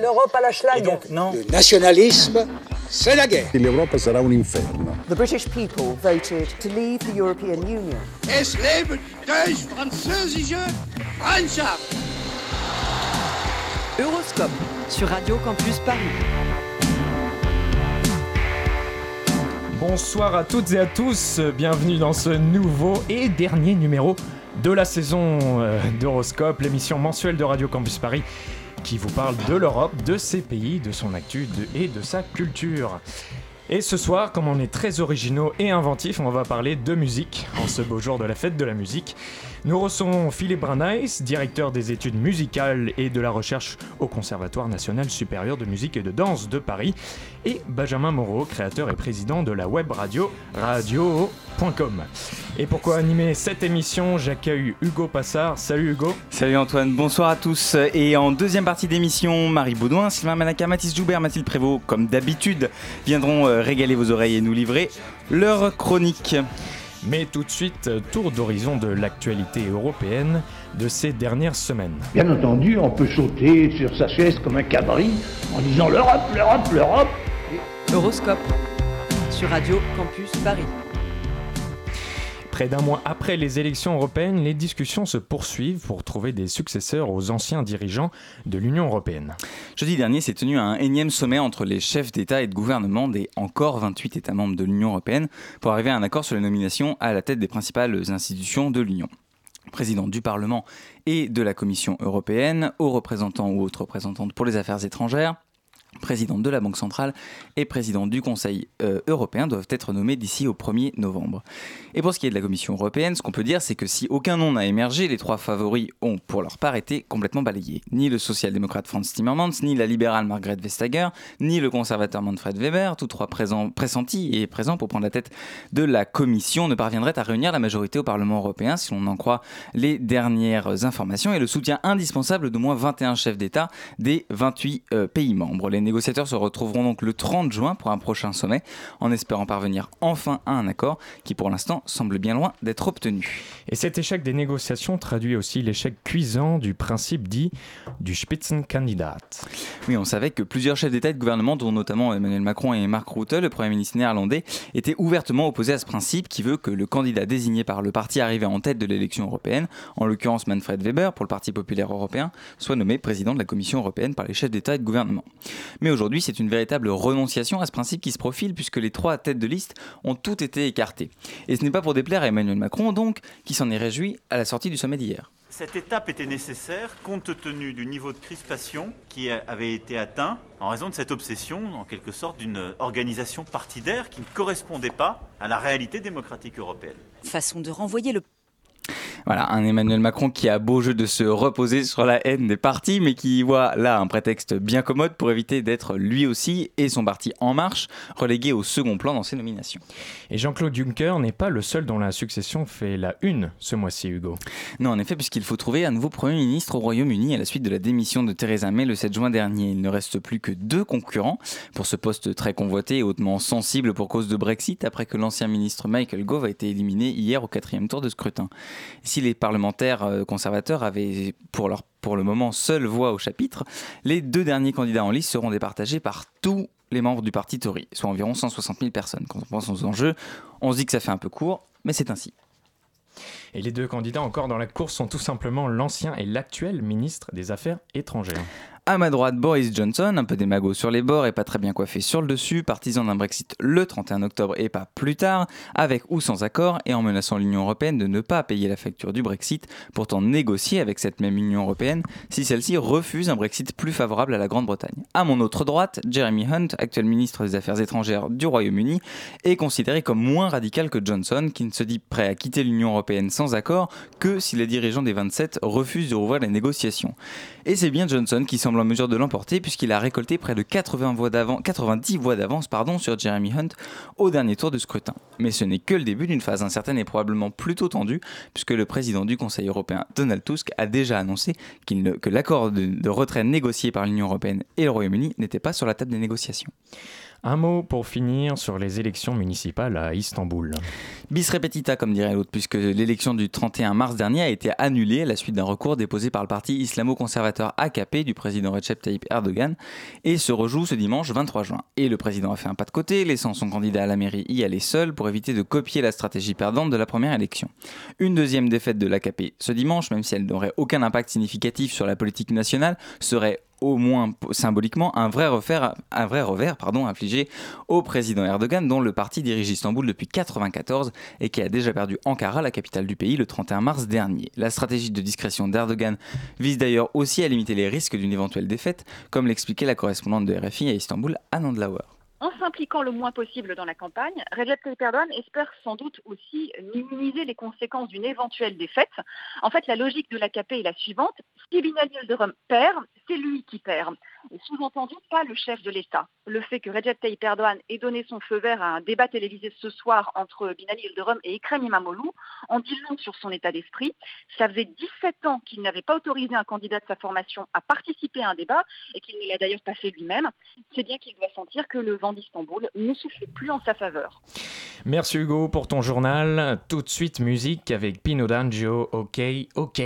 L'Europe à la schlag. non. Le nationalisme, c'est la guerre. L'Europa sarà un inferno. The British people voted to leave the European Union. Es lebe deutsch-französische Freundschaft! Euroscope sur Radio Campus Paris. Bonsoir à toutes et à tous, bienvenue dans ce nouveau et dernier numéro de la saison euh, d'Horoscope, l'émission mensuelle de Radio Campus Paris qui vous parle de l'Europe, de ses pays, de son actu et de sa culture. Et ce soir, comme on est très originaux et inventifs, on va parler de musique en ce beau jour de la fête de la musique. Nous recevons Philippe Brunais, directeur des études musicales et de la recherche au Conservatoire national supérieur de musique et de danse de Paris, et Benjamin Moreau, créateur et président de la web radio radio.com. Et pourquoi animer cette émission, j'accueille Hugo Passard. Salut Hugo. Salut Antoine, bonsoir à tous. Et en deuxième partie d'émission, Marie Baudouin, Sylvain Manaka, Mathis Joubert, Mathilde Prévost, comme d'habitude, viendront euh, régaler vos oreilles et nous livrer leur chronique. Mais tout de suite, tour d'horizon de l'actualité européenne de ces dernières semaines. Bien entendu, on peut sauter sur sa chaise comme un cabri en disant l'Europe, l'Europe, l'Europe. Euroscope sur Radio Campus Paris. Près d'un mois après les élections européennes, les discussions se poursuivent pour trouver des successeurs aux anciens dirigeants de l'Union européenne. Jeudi dernier s'est tenu un énième sommet entre les chefs d'État et de gouvernement des encore 28 États membres de l'Union européenne pour arriver à un accord sur les nominations à la tête des principales institutions de l'Union. Président du Parlement et de la Commission européenne, hauts représentants ou autres représentantes pour les affaires étrangères, président de la Banque centrale et président du Conseil euh, européen doivent être nommés d'ici au 1er novembre. Et pour ce qui est de la Commission européenne, ce qu'on peut dire, c'est que si aucun nom n'a émergé, les trois favoris ont pour leur part été complètement balayés. Ni le social-démocrate Franz Timmermans, ni la libérale Margrethe Vestager, ni le conservateur Manfred Weber, tous trois pressentis et présents pour prendre la tête de la Commission, ne parviendraient à réunir la majorité au Parlement européen, si l'on en croit les dernières informations, et le soutien indispensable d'au moins 21 chefs d'État des 28 euh, pays membres. Négociateurs se retrouveront donc le 30 juin pour un prochain sommet, en espérant parvenir enfin à un accord qui pour l'instant semble bien loin d'être obtenu. Et cet échec des négociations traduit aussi l'échec cuisant du principe dit du Spitzenkandidat. Oui, on savait que plusieurs chefs d'État et de gouvernement, dont notamment Emmanuel Macron et Mark Rutte, le Premier ministre néerlandais, étaient ouvertement opposés à ce principe qui veut que le candidat désigné par le parti arrivé en tête de l'élection européenne, en l'occurrence Manfred Weber pour le Parti populaire européen, soit nommé président de la Commission européenne par les chefs d'État et de gouvernement. Mais aujourd'hui, c'est une véritable renonciation à ce principe qui se profile puisque les trois têtes de liste ont toutes été écartées. Et ce n'est pas pour déplaire à Emmanuel Macron, donc, qui s'en est réjoui à la sortie du sommet d'hier. Cette étape était nécessaire compte tenu du niveau de crispation qui avait été atteint en raison de cette obsession, en quelque sorte, d'une organisation partidaire qui ne correspondait pas à la réalité démocratique européenne. Façon de renvoyer le Voilà, un Emmanuel Macron qui a beau jeu de se reposer sur la haine des partis, mais qui voit là un prétexte bien commode pour éviter d'être lui aussi et son parti En Marche relégués au second plan dans ses nominations. Et Jean-Claude Juncker n'est pas le seul dont la succession fait la une ce mois-ci, Hugo. Non, en effet, puisqu'il faut trouver un nouveau Premier ministre au Royaume-Uni à la suite de la démission de Theresa May le 7 juin dernier. Il ne reste plus que deux concurrents pour ce poste très convoité et hautement sensible pour cause de Brexit, après que l'ancien ministre Michael Gove a été éliminé hier au quatrième tour de scrutin. Si les parlementaires euh, conservateurs avaient pour le moment seule voix au chapitre, les deux derniers candidats en liste seront départagés par tous les membres du parti Tory, soit environ 160 000 personnes. Quand on pense aux enjeux, on se dit que ça fait un peu court, mais c'est ainsi. Et les deux candidats encore dans la course sont tout simplement l'ancien et l'actuel ministre des Affaires étrangères. À ma droite, Boris Johnson, un peu démago sur les bords et pas très bien coiffé sur le dessus, partisan d'un Brexit le 31 octobre et pas plus tard, avec ou sans accord et en menaçant l'Union européenne de ne pas payer la facture du Brexit, pourtant négocier avec cette même Union européenne si celle-ci refuse un Brexit plus favorable à la Grande-Bretagne. À mon autre droite, Jeremy Hunt, actuel ministre des Affaires étrangères du Royaume-Uni, est considéré comme moins radical que Johnson, qui ne se dit prêt à quitter l'Union européenne sans accord que si les dirigeants des 27 refusent de rouvrir les négociations. Et c'est bien Johnson qui semble en mesure de l'emporter puisqu'il a récolté près de 80 voix d'avance, 90 voix d'avance sur Jeremy Hunt au dernier tour de scrutin. Mais ce n'est que le début d'une phase incertaine et probablement plutôt tendue puisque le président du Conseil européen Donald Tusk a déjà annoncé que l'accord de retrait négocié par l'Union européenne et le Royaume-Uni n'était pas sur la table des négociations. Un mot pour finir sur les élections municipales à Istanbul. Bis repetita, comme dirait l'autre, puisque l'élection du 31 mars dernier a été annulée à la suite d'un recours déposé par le parti islamo-conservateur AKP du président Recep Tayyip Erdogan et se rejoue ce dimanche 23 juin. Et le président a fait un pas de côté, laissant son candidat à la mairie y aller seul pour éviter de copier la stratégie perdante de la première élection. Une deuxième défaite de l'AKP ce dimanche, même si elle n'aurait aucun impact significatif sur la politique nationale, serait au moins symboliquement un vrai, revers infligé au président Erdogan, dont le parti dirige Istanbul depuis 1994 et qui a déjà perdu Ankara, la capitale du pays, le 31 mars dernier. La stratégie de discrétion d'Erdogan vise d'ailleurs aussi à limiter les risques d'une éventuelle défaite, comme l'expliquait la correspondante de RFI à Istanbul, Anand Lauer. En s'impliquant le moins possible dans la campagne, Recep Tayyip Erdogan espère sans doute aussi minimiser les conséquences d'une éventuelle défaite. En fait, la logique de l'AKP est la suivante. Si Binali Yildirim perd, c'est lui qui perd. Sous-entendu, pas le chef de l'État. Le fait que Recep Tayyip Erdogan ait donné son feu vert à un débat télévisé ce soir entre Binali Yildirim et Ekrem İmamoğlu en dit long sur son état d'esprit. Ça faisait 17 ans qu'il n'avait pas autorisé un candidat de sa formation à participer à un débat et qu'il ne l'a d'ailleurs pas fait lui-même. C'est bien qu'il doit sentir que le vent d'Istanbul ne fait plus en sa faveur. Merci Hugo pour ton journal. Tout de suite musique avec Pino D'Angio, OK, OK.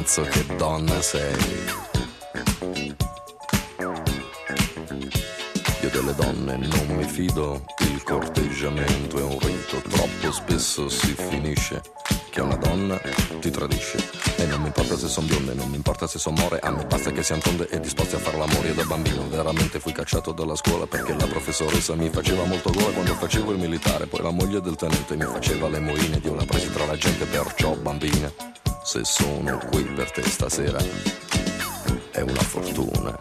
Catenazzo che donna sei. Io delle donne non mi fido, il corteggiamento è un rito, troppo spesso si finisce che una donna ti tradisce. E non mi importa se son bionde, non mi importa se son more, a me basta che siano tonde e disposti a far l'amore. Da bambino veramente fui cacciato dalla scuola perché la professoressa mi faceva molto gola quando facevo il militare, poi la moglie del tenente mi faceva le moine ed io la presi tra la gente, perciò bambina, se sono qui per te stasera è una fortuna.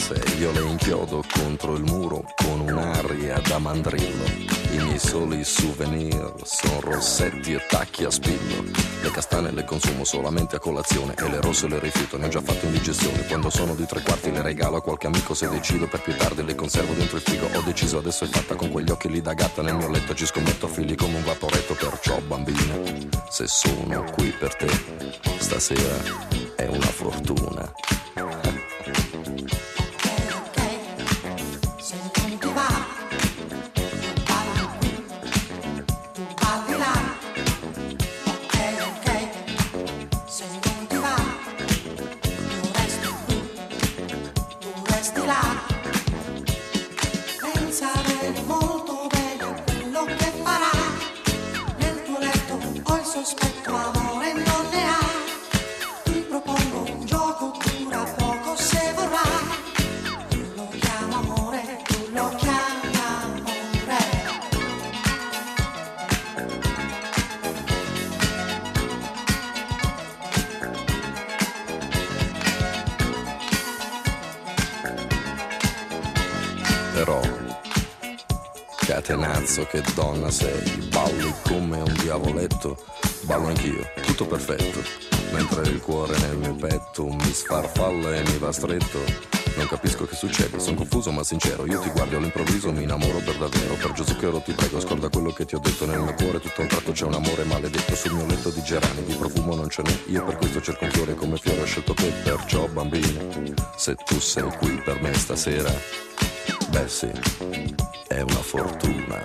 Sei, io le inchiodo contro il muro con un'aria da mandrillo. I miei soli souvenir sono rossetti e tacchi a spillo. Le castane le consumo solamente a colazione e le rosse le rifiuto, ne ho già fatto indigestione. Quando sono di tre quarti le regalo a qualche amico se decido per più tardi le conservo dentro il frigo. Ho deciso adesso è fatta con quegli occhi lì da gatta nel mio letto ci scommetto figli come un vaporetto, perciò bambina, se sono qui per te stasera è una fortuna. Catenazzo che donna sei, balli come un diavoletto, ballo anch'io, tutto perfetto, mentre il cuore nel mio petto mi sfarfalla e mi va stretto. Non capisco che succede, sono confuso ma sincero, io ti guardo all'improvviso, mi innamoro per davvero, per Gesù Zucchero ti prego, scorda quello che ti ho detto. Nel mio cuore, tutto un tratto c'è un amore maledetto. Sul mio letto di gerani, di profumo non ce n'è, io per questo cerco un fiore come fiore ho scelto te, perciò bambina, se tu sei qui per me stasera, beh sì, è una fortuna.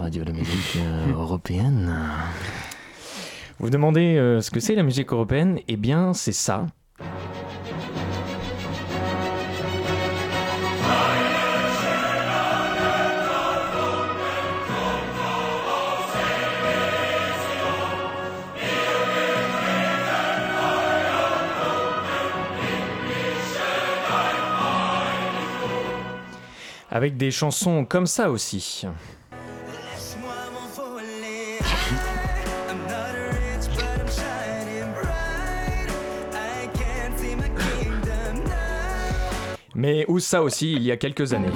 Radio de musique euh, européenne. Vous vous demandez euh, ce que c'est la musique européenne? Eh bien, c'est ça. Avec des chansons comme ça aussi. Mais où ça aussi il y a quelques années.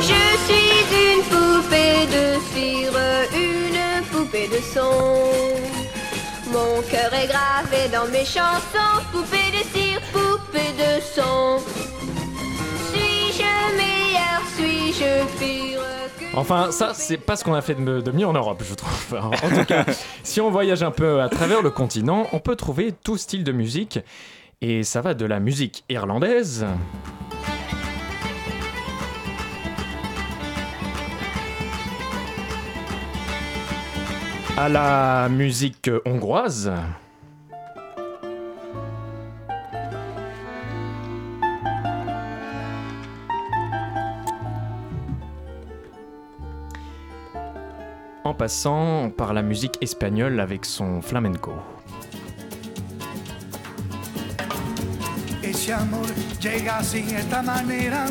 Je suis une poupée de cire, une poupée de son. Mon cœur est gravé dans mes chansons, poupée de cire, poupée de son. Suis-je meilleur, suis-je pire? Enfin, ça, c'est pas ce qu'on a fait de, mieux en Europe, je trouve. En tout cas, si on voyage un peu à travers le continent, on peut trouver tout style de musique. Et ça va de la musique irlandaise. à la musique hongroise. En passant par la musique espagnole avec son flamenco. Ese amor llega así, esta manera,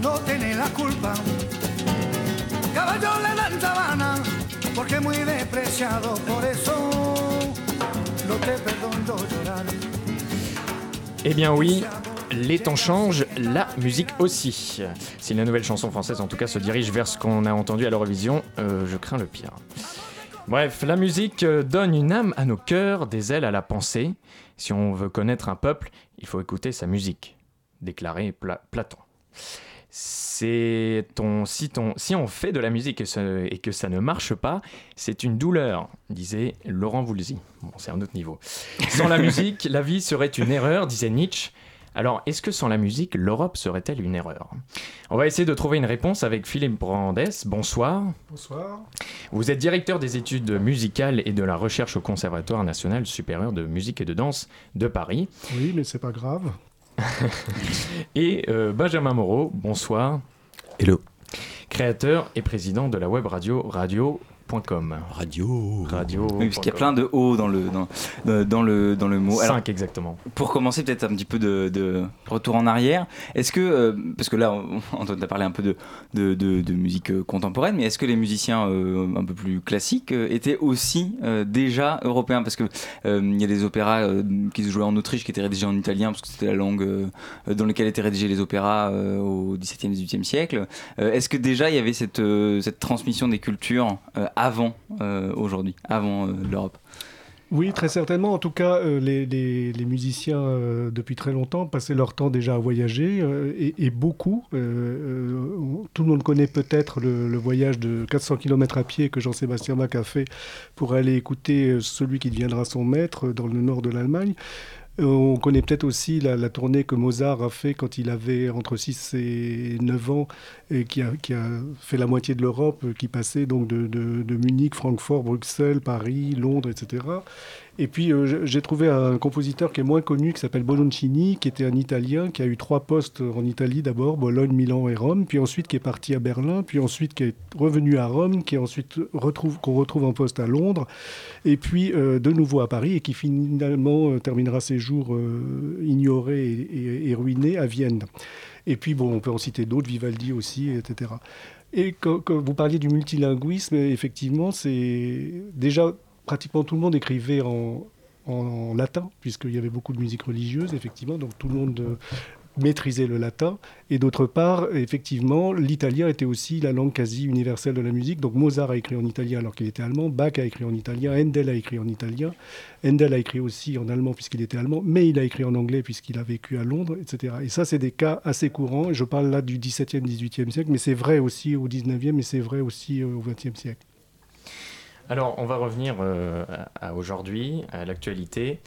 no tiene la culpa. Caballo le dan sabana, porque muy despreciado, por eso no te perdono llorar. Eh bien oui, les temps changent, la musique aussi. Si la nouvelle chanson française en tout cas se dirige vers ce qu'on a entendu à l'Eurovision, euh, je crains le pire. Bref, la musique euh, donne une âme à nos cœurs, des ailes à la pensée. Si on veut connaître un peuple, il faut écouter sa musique, déclarait Pla- Platon. C'est ton si, ton si on fait de la musique et, ce- et que ça ne marche pas, c'est une douleur, disait Laurent Voulzy. Bon, c'est un autre niveau. Sans la musique, la vie serait une erreur, disait Nietzsche. Alors, est-ce que sans la musique, l'Europe serait-elle une erreur? On va essayer de trouver une réponse avec Philippe Brandes. Bonsoir. Bonsoir. Vous êtes directeur des études musicales et de la recherche au Conservatoire national supérieur de musique et de danse de Paris. Oui, mais c'est pas grave. Et euh, Benjamin Moreau, bonsoir. Hello. Créateur et président de la web radio radio.com. Radio. Radio. Oui, parce qu'il y a plein de O dans le, dans, dans- dans le, dans le mot. Alors, Cinq exactement. Pour commencer, peut-être un petit peu de, de retour en arrière. Est-ce que, euh, parce que là, on- Antoine a parlé un peu de, de, de- de musique euh, contemporaine, mais est-ce que les musiciens euh, un peu plus classiques euh, étaient aussi euh, déjà européens? Parce que euh, il y a des opéras euh, qui se jouaient en Autriche qui étaient rédigés en italien, parce que c'était la langue euh, dans laquelle étaient rédigés les opéras euh, au XVIIe, XVIIIe siècle. Euh, est-ce que déjà il y avait cette, euh, cette transmission des cultures euh, avant euh, aujourd'hui, avant euh, l'Europe Oui, très certainement. En tout cas, euh, les, musiciens, depuis très longtemps, passaient leur temps déjà à voyager, et, beaucoup. Tout le monde connaît peut-être le, voyage de 400 km à pied que Jean-Sébastien Bach a fait pour aller écouter celui qui deviendra son maître dans le nord de l'Allemagne. On connaît peut-être aussi la, tournée que Mozart a fait quand il avait entre 6 et 9 ans et qui a, qui fait la moitié de l'Europe, qui passait donc de Munich, Francfort, Bruxelles, Paris, Londres, etc. Et puis euh, j'ai- trouvé un compositeur qui est moins connu, qui s'appelle Boloncini, qui était un Italien, qui a eu trois postes en Italie d'abord, Bologne, Milan et Rome, puis ensuite qui est parti à Berlin, puis ensuite qui est revenu à Rome, qui est ensuite qu'on retrouve en poste à Londres, et puis euh, de nouveau à Paris, et qui finalement euh, terminera ses jours euh, ignoré et, et- et ruiné à Vienne. Et puis bon, on peut en citer d'autres, Vivaldi aussi, etc. Et quand vous parliez du multilinguisme, effectivement, c'est déjà pratiquement tout le monde écrivait en, latin, puisqu'il y avait beaucoup de musique religieuse, effectivement, donc tout le monde euh, maîtrisait le latin. Et d'autre part, effectivement, l'italien était aussi la langue quasi universelle de la musique. Donc Mozart a écrit en italien alors qu'il était allemand, Bach a écrit en italien, Handel a écrit en italien, Handel a écrit aussi en allemand puisqu'il était allemand, mais il a écrit en anglais puisqu'il a vécu à Londres, etc. Et ça, c'est des cas assez courants. Je parle là du 17e, 18e siècle, mais c'est vrai aussi au 19e et c'est vrai aussi euh, au 20e siècle. Alors, on va revenir euh, à, aujourd'hui, à l'actualité.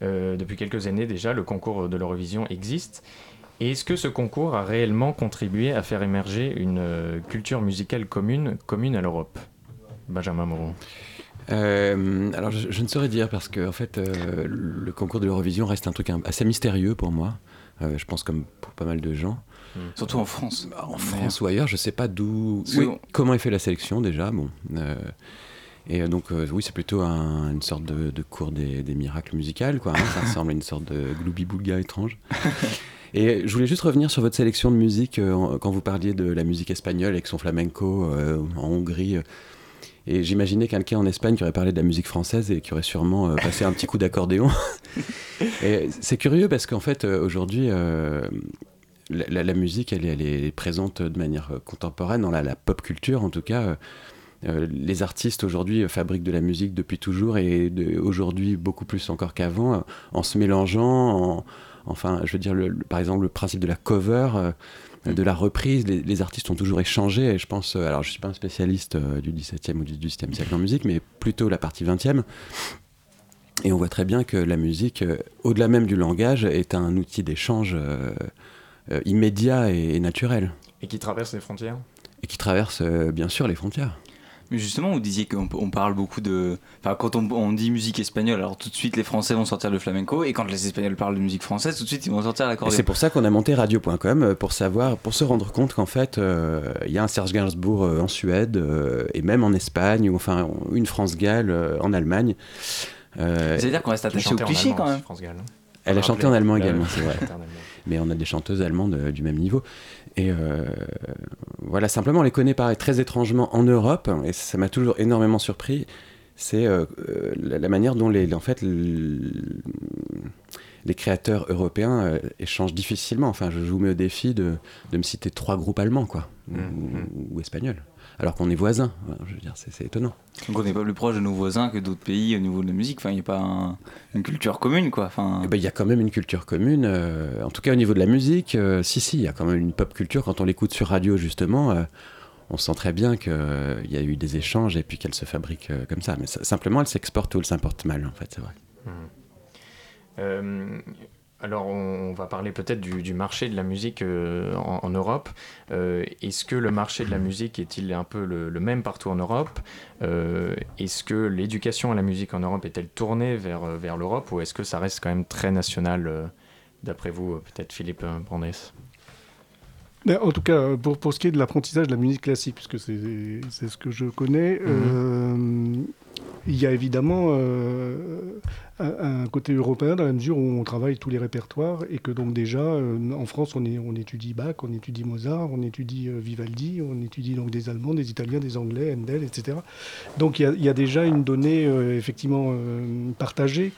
Euh, depuis quelques années déjà, le concours de l'Eurovision existe. Et est-ce que ce concours a réellement contribué à faire émerger une euh, culture musicale commune, commune à l'Europe? Benjamin Moreau. Euh, alors, je, je ne saurais dire parce que en fait, euh, le concours de l'Eurovision reste un truc assez mystérieux pour moi. Euh, je pense comme pour pas mal de gens. Surtout en France. En France ou ailleurs, je sais pas d'où, oui, comment est fait la sélection déjà. Bon, euh, et euh, donc euh, oui, c'est plutôt un- une sorte de, de cours des, des miracles musicales, quoi. hein. Ça ressemble à une sorte de gloubi-boulga étrange. Et je voulais juste revenir sur votre sélection de musique euh, quand vous parliez de la musique espagnole avec son flamenco euh, en Hongrie. et j'imaginais quelqu'un en Espagne qui aurait parlé de la musique française et qui aurait sûrement euh, passé un petit coup d'accordéon. et c'est curieux parce qu'en fait, aujourd'hui, euh, la, musique, elle, est- elle est présente de manière contemporaine dans la, la pop culture, en tout cas. Euh, les artistes aujourd'hui euh, fabriquent de la musique depuis toujours et aujourd'hui beaucoup plus encore qu'avant, euh, en se mélangeant, en- enfin, je veux dire, le- le- par exemple, le principe de la cover, euh, de la reprise, les, les artistes ont toujours échangé, et je pense, euh, alors je suis pas un spécialiste euh, du 17e ou du 18e siècle en musique, mais plutôt la partie 20e. Et on voit très bien que la musique, au-delà même du langage, est un outil d'échange immédiat et, et naturel. Et qui traverse les frontières Et qui traverse bien sûr les frontières. Justement, vous disiez qu'on on parle beaucoup de. Enfin, quand on, on dit musique espagnole, alors tout de suite les Français vont sortir le flamenco, et quand les Espagnols parlent de musique française, tout de suite ils vont sortir l'accordéon. c'est pour ça qu'on a monté radio.com euh, pour savoir, pour se rendre compte qu'en fait, euh, il y a un Serge Gainsbourg euh, en Suède euh, et même en Espagne ou enfin une France Gall euh, en Allemagne. Euh, C'est-à-dire qu'on reste attaché au cliché quand même. France. Elle a chanté en allemand également, c'est vrai. Mais on a des chanteuses allemandes du même niveau. Et euh, voilà, simplement, on les connaît pareil, très étrangement en Europe, et ça m'a toujours énormément surpris. C'est euh, euh, la, la manière dont les, en fait, les créateurs européens euh, échangent difficilement. Enfin, je, je vous mets au défi de, de me citer trois groupes allemands, quoi, ou, ou espagnols, alors qu'on est voisins. Je veux dire, c'est étonnant. Donc on n'est pas plus proche de nos voisins que d'autres pays au niveau de la musique. Enfin, il n'y a pas un- une culture commune, quoi. Enfin, Eh ben, Il y a quand même une culture commune, euh, en tout cas au niveau de la musique, euh, si, si, il y a quand même une pop culture. Quand on l'écoute sur radio, justement, euh, on sent très bien qu'il y a eu des échanges et puis qu'elle se fabrique euh, comme ça. Mais ça- simplement, elle s'exporte ou elle s'importe mal, en fait, c'est vrai. Euh, alors, on, va parler peut-être du, marché de la musique euh, en, Europe. Euh, Est-ce que le marché de la musique est-il un peu le, même partout en Europe? Euh, Est-ce que l'éducation à la musique en Europe est-elle tournée vers, vers l'Europe ou est-ce que ça reste quand même très national, d'après vous, peut-être Philippe Mais en tout cas, pour, pour ce qui est de l'apprentissage de la musique classique, puisque c'est ce que je connais, euh, il y a évidemment euh, un, un côté européen dans la mesure où on travaille tous les répertoires et que donc déjà, euh, en France, on, est, on étudie Bach, on étudie Mozart, on étudie Vivaldi, on étudie donc des Allemands, des Italiens, des Anglais, Handel, etc. Donc il y a, il y a déjà une donnée effectivement partagée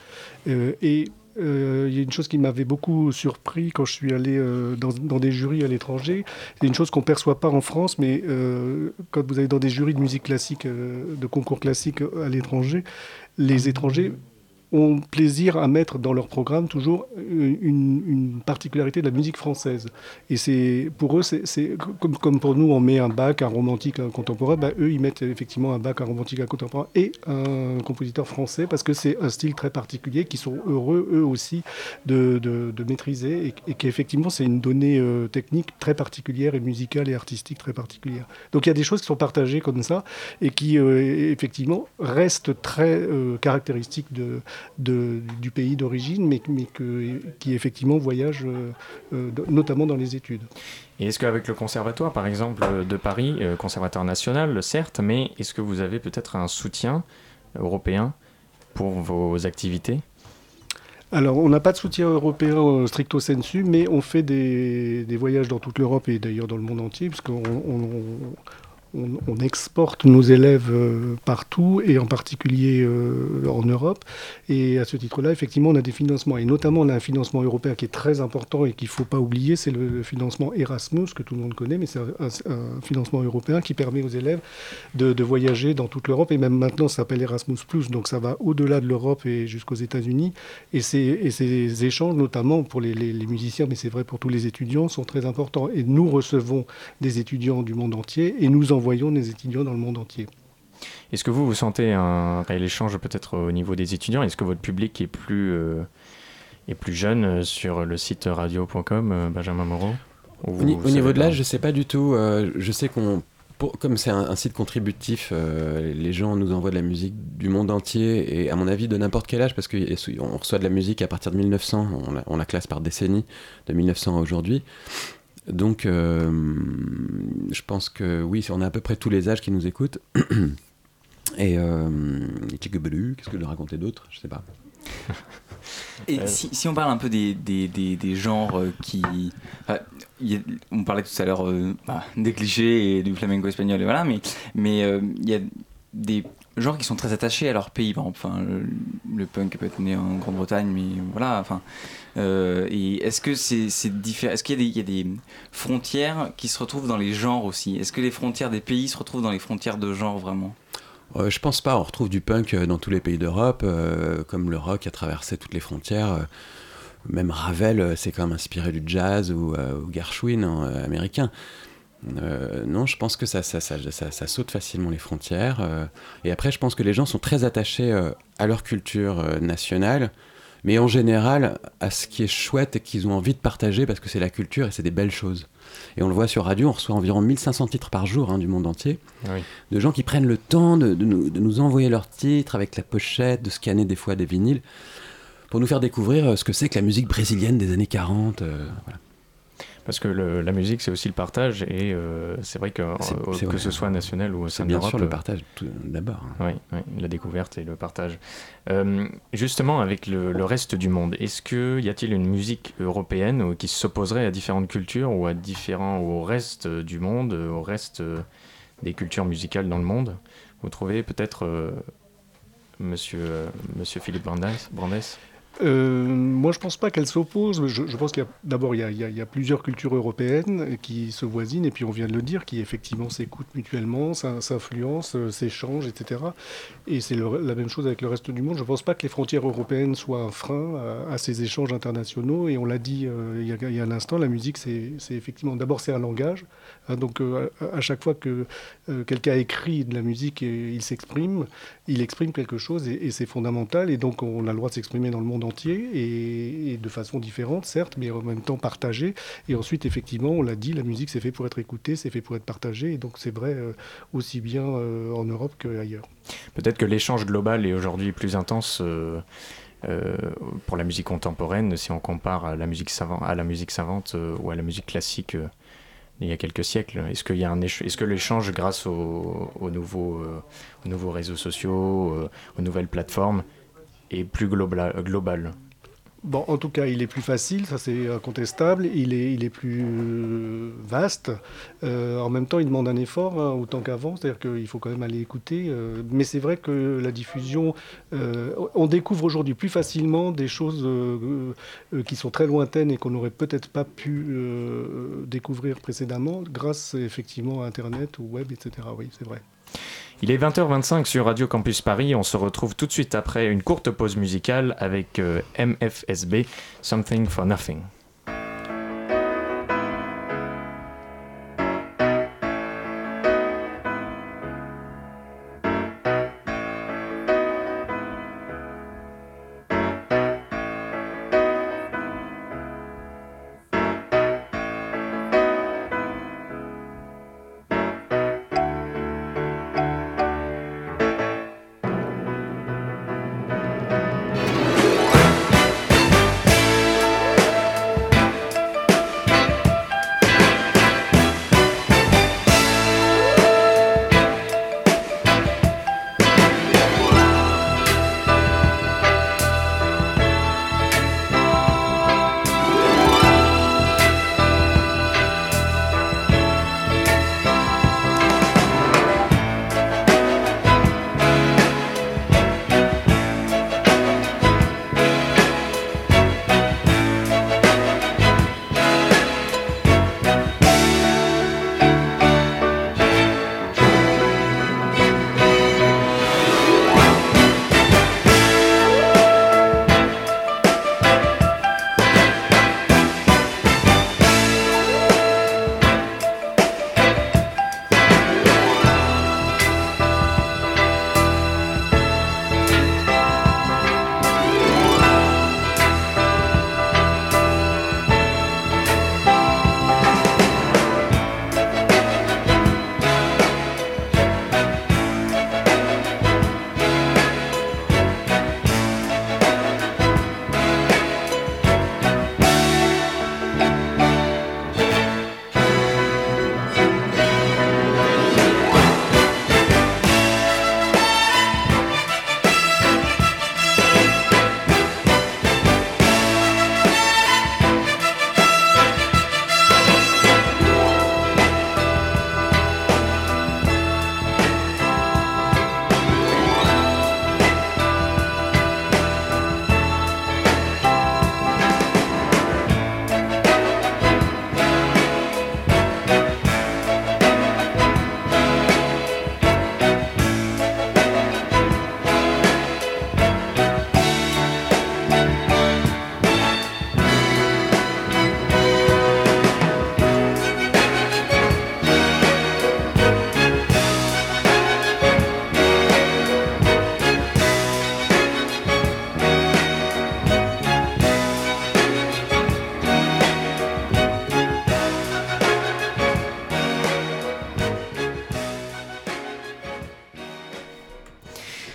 et euh, il y a une chose qui m'avait beaucoup surpris quand je suis allé euh, dans, des jurys à l'étranger. C'est une chose qu'on ne perçoit pas en France, mais euh, quand vous allez dans des jurys de musique classique, de concours classique à l'étranger, les étrangers ont plaisir à mettre dans leur programme toujours une, une particularité de la musique française. Et c'est pour eux, c'est comme, comme pour nous, on met un bac, un romantique, un contemporain, bah, eux, ils mettent effectivement un bac, un romantique, un contemporain et un compositeur français parce que c'est un style très particulier qu'ils sont heureux, eux aussi, de, de- maîtriser et, et qu'effectivement, c'est une donnée euh, technique très particulière et musicale et artistique très particulière. Donc il y a des choses qui sont partagées comme ça et qui, euh, effectivement, restent très euh, caractéristiques de, de- du pays d'origine, mais, mais que, qui effectivement voyagent euh, euh, notamment dans les études. Et est-ce qu'avec le conservatoire, par exemple, de Paris, euh, conservatoire national, certes, mais est-ce que vous avez peut-être un soutien européen pour vos activités? Alors, on n'a pas de soutien européen euh, stricto sensu, mais on fait des, des voyages dans toute l'Europe et d'ailleurs dans le monde entier, puisqu'on on, on, on exporte nos élèves euh, partout et en particulier euh, en Europe. Et à ce titre-là, effectivement, on a des financements et notamment on a un financement européen qui est très important et qu'il ne faut pas oublier, c'est le, financement Erasmus que tout le monde connaît, mais c'est un, financement européen qui permet aux élèves de, voyager dans toute l'Europe et même maintenant ça s'appelle Erasmus+, donc ça va au-delà de l'Europe et jusqu'aux États-Unis. Et ces, échanges, notamment pour les, les- les musiciens, mais c'est vrai pour tous les étudiants, sont très importants. Et nous recevons des étudiants du monde entier et nous envoyons des étudiants dans le monde entier. Est-ce que vous, vous sentez un réel échange peut-être au niveau des étudiants? Est-ce que votre public est plus, euh, est plus jeune euh, sur le site radio.com, euh, Benjamin Moreau? Ou Au, vous niveau de l'âge, je sais pas du tout. euh, je sais qu'on, pour- comme c'est un, un site contributif, euh, les gens nous envoient de la musique du monde entier et à mon avis de n'importe quel âge parce qu'on reçoit de la musique à partir de 1900. On la, on la classe par décennie, de 1900 à aujourd'hui. Donc, euh, je pense que oui, on a à peu près tous les âges qui nous écoutent. Et euh, qu'est-ce que dois raconter d'autre? Je sais pas. Et si, on parle un peu des, des, des, genres euh, qui. il on parlait tout à l'heure euh, bah, des clichés et du flamenco espagnol, voilà, mais mais euh, il y a des genres qui sont très attachés à leur pays. Enfin, le, punk peut être né en Grande-Bretagne, mais voilà. Enfin, euh, est-ce que c'est c'est différent Est-ce qu'il y, a des- frontières qui se retrouvent dans les genres aussi? Est-ce que les frontières des pays se retrouvent dans les frontières de genre vraiment? Euh, je pense pas, on retrouve du punk euh, dans tous les pays d'Europe, euh, comme le rock a traversé toutes les frontières. même Ravel s'est quand même inspiré du jazz ou, euh, Gershwin hein, américain. Euh, non, je pense que ça, ça, ça, ça- ça saute facilement les frontières. euh, et après, je pense que les gens sont très attachés euh, à leur culture nationale, mais en général à ce qui est chouette et qu'ils ont envie de partager parce que c'est la culture et c'est des belles choses. Et on le voit sur radio, on reçoit environ 1500 titres par jour hein, du monde entier, Oui. de gens qui prennent le temps de, de nous, de nous envoyer leurs titres avec la pochette, de scanner des fois des vinyles, pour nous faire découvrir ce que c'est que la musique brésilienne des années 40. euh, voilà. Parce que le- la musique, c'est aussi le partage, et euh, c'est vrai que, C'est- euh, que vrai. ce soit national ou au sein de bien sûr le euh, partage d'abord. hein. Oui, oui, la découverte et le partage. Euh, justement, avec le, le reste du monde, est-ce que y a-t-il une musique européenne qui s'opposerait à différentes cultures ou à différents ou au reste du monde, au reste des cultures musicales dans le monde? Vous trouvez peut-être, euh, Monsieur, euh, Monsieur Philippe Brandes, Brandes? Euh, moi, je pense pas qu'elles s'opposent. Je, je pense qu'il y a d'abord il y a, plusieurs cultures européennes qui se voisinent et puis on vient de le dire, qui effectivement s'écoutent mutuellement, s'in- s'influencent, euh, s'échangent, etc. Et c'est la même chose avec le reste du monde. Je pense pas que les frontières européennes soient un frein à, ces échanges internationaux. Et on l'a dit euh, il y a, il y a un instant, la musique, c'est effectivement d'abord c'est un langage. Hein, donc euh, à, chaque fois que euh, quelqu'un écrit de la musique et il s'exprime, il exprime quelque chose et, c'est fondamental. Et donc on a le droit de s'exprimer dans le monde entier et, de façon différente, certes, mais en même temps partagée. Et ensuite, effectivement, on l'a dit, la musique c'est fait pour être écoutée, c'est fait pour être partagée. Et donc c'est vrai euh, aussi bien en Europe qu'ailleurs. Peut-être que l'échange global est aujourd'hui plus intense pour la musique contemporaine si on compare à la musique, savant- à la musique savante ou à la musique classique il y a quelques siècles. Est-ce y a un est-ce que l'échange grâce aux, aux nouveaux, euh, aux nouveaux réseaux sociaux, euh, aux nouvelles plateformes est plus global, global? Bon, en tout cas, il est plus facile, ça c'est incontestable. Il est, il est plus euh, vaste. Euh, en même temps, il demande un effort hein, autant qu'avant, c'est-à-dire qu'il faut quand même aller écouter. euh, mais c'est vrai que la diffusion, on découvre aujourd'hui plus facilement des choses qui sont très lointaines et qu'on n'aurait peut-être pas pu découvrir précédemment grâce effectivement à Internet, au web, etc. Oui, c'est vrai. Il est 20h25 sur Radio Campus Paris. On se retrouve tout de suite après une courte pause musicale avec euh, MFSB, Something for Nothing.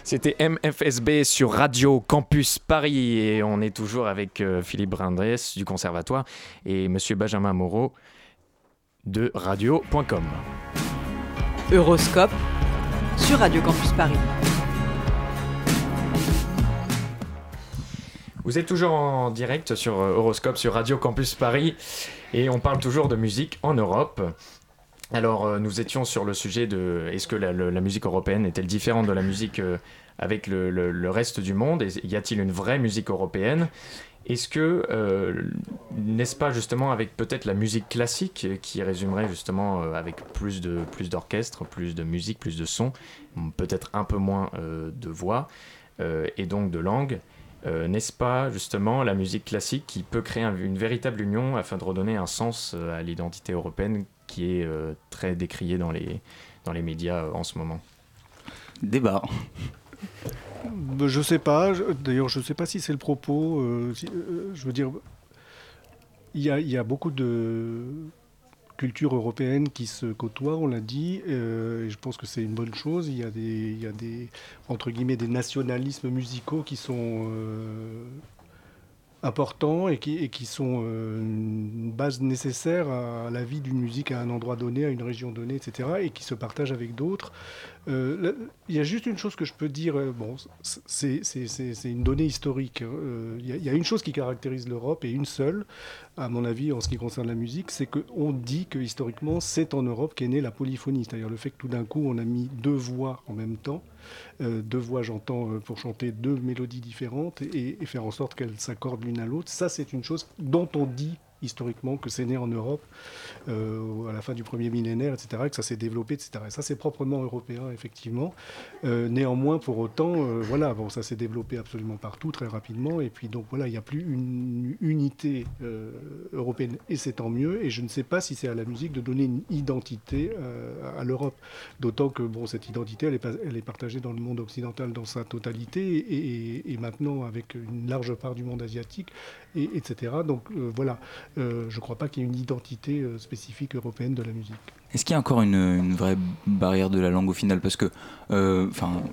C'était MFSB sur Radio Campus Paris et on est toujours avec euh, Philippe Brindès du Conservatoire et Monsieur Benjamin Moreau de radio.com. Euroscope sur Radio Campus Paris. Vous êtes toujours en direct sur euh, Euroscope sur Radio Campus Paris et on parle toujours de musique en Europe. Alors euh, nous étions sur le sujet de est-ce que la, musique européenne est-elle différente de la musique euh, avec le, reste du monde? Et Y a-t-il une vraie musique européenne? Est-ce que euh, n'est-ce pas justement avec peut-être la musique classique qui résumerait justement avec plus de plus d'orchestre, plus de musique, plus de son, peut-être un peu moins de voix et donc de langue n'est-ce pas justement la musique classique qui peut créer un- une véritable union afin de redonner un sens à l'identité européenne qui est euh, très décriée dans les, dans les médias euh, en ce moment Débat. Ben, Je sais pas. D'ailleurs, je sais pas si c'est le propos. euh, si- euh, je veux dire, il y a, il y a beaucoup de cultures européennes qui se côtoient, on l'a dit. euh, et je pense que c'est une bonne chose. Il y a des, il y a des entre guillemets des nationalismes musicaux qui sont euh, importants et qui, sont euh, une base nécessaire à la vie d'une musique à un endroit donné, à une région donnée, etc., et qui se partagent avec d'autres. Euh, il y a juste une chose que je peux dire, euh, bon, c'est une donnée historique. hein. Y, il y a une chose qui caractérise l'Europe, et une seule, à mon avis, en ce qui concerne la musique, c'est qu'on dit que historiquement, c'est en Europe qu'est née la polyphonie, c'est-à-dire le fait que tout d'un coup, on a mis deux voix en même temps. Euh, deux voix, j'entends, euh, pour chanter deux mélodies différentes et, et faire en sorte qu'elles s'accordent l'une à l'autre. Ça, c'est une chose dont on dit historiquement que c'est né en Europe euh, à la fin du premier millénaire, etc., et que ça s'est développé, etc. Et ça, c'est proprement européen, effectivement. Euh, néanmoins, pour autant, euh, voilà, bon, ça s'est développé absolument partout, très rapidement, et puis donc voilà, il n'y a plus une unité européenne, et c'est tant mieux, et je ne sais pas si c'est à la musique de donner une identité à l'Europe, d'autant que bon, cette identité, elle est, partagée dans le monde occidental dans sa totalité, et maintenant avec une large part du monde asiatique, et, etc. Donc euh, voilà, Euh, je ne crois pas qu'il y ait une identité euh, spécifique européenne de la musique. Est-ce qu'il y a encore une, vraie barrière de la langue au final? Parce que, enfin.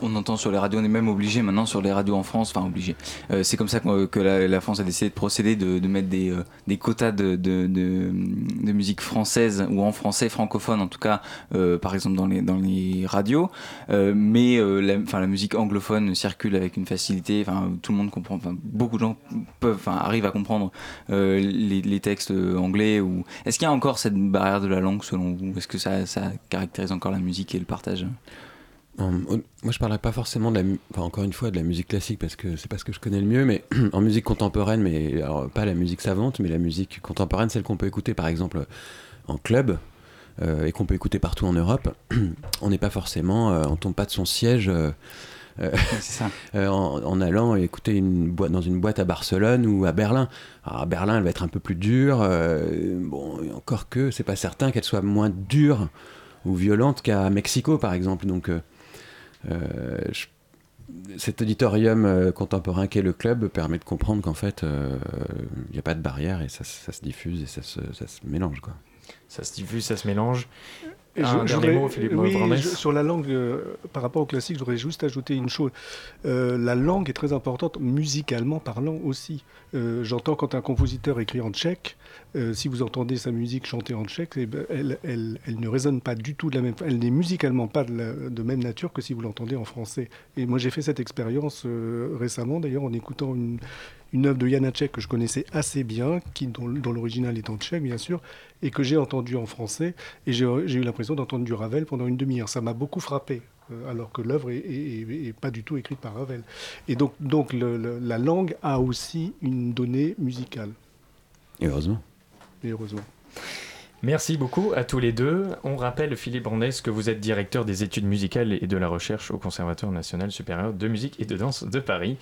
On entend sur les radios, on est même obligé maintenant sur les radios en France, enfin obligé. Euh, c'est comme ça que, la, France a décidé de procéder, de, de mettre des, euh, des quotas de, de, de- musique française ou en français francophone en tout cas, euh, par exemple dans les, dans les radios. Euh, mais euh, la, la musique anglophone circule avec une facilité, enfin tout le monde comprend, enfin beaucoup de gens peuvent, enfin arrivent à comprendre euh, les, les textes anglais. Ou est-ce qu'il y a encore cette barrière de la langue selon vous? Est-ce que ça, ça caractérise encore la musique et le partage? Moi, je parlerai pas forcément de la, enfin, encore une fois, de la musique classique parce que c'est pas ce que je connais le mieux, mais en musique contemporaine, mais alors pas la musique savante, mais la musique contemporaine, celle qu'on peut écouter par exemple en club euh, et qu'on peut écouter partout en Europe. on n'est pas forcément, euh, on tombe pas de son siège. euh, en, en allant écouter une boîte dans une boîte à Barcelone ou à Berlin. Alors, à Berlin, elle va être un peu plus dure. bon, encore que c'est pas certain qu'elle soit moins dure ou violente qu'à Mexico, par exemple. Donc, je- cet auditorium euh, contemporain qu'est le club permet de comprendre qu'en fait, euh, il n'y a pas de barrière et ça, ça se diffuse et ça se, ça se mélange. Quoi. Ça se diffuse, ça se mélange. Un je- voudrais- mot, Philippe oui, je- sur la langue, euh, par rapport au classique, j'aurais juste ajouté une chose. Euh, la langue est très importante, musicalement parlant aussi. Euh, J'entends quand un compositeur écrit en tchèque, euh, si vous entendez sa musique chantée en tchèque, eh ben, elle, ne résonne pas du tout de la même Elle n'est musicalement pas de, même nature que si vous l'entendez en français. Et moi, j'ai fait cette expérience euh, récemment, d'ailleurs, en écoutant une, œuvre de Janacek que je connaissais assez bien, qui, dont, l'original est en tchèque, bien sûr, et que j'ai entendu en français. Et j'ai eu l'impression d'entendre du Ravel pendant une demi-heure. Ça m'a beaucoup frappé, euh, alors que l'œuvre est, pas du tout écrite par Ravel. Et donc, donc la langue a aussi une donnée musicale. Et heureusement. Merci beaucoup à tous les deux. On rappelle, Philippe Brandès, que vous êtes directeur des études musicales et de la recherche au Conservatoire national supérieur de musique et de danse de Paris.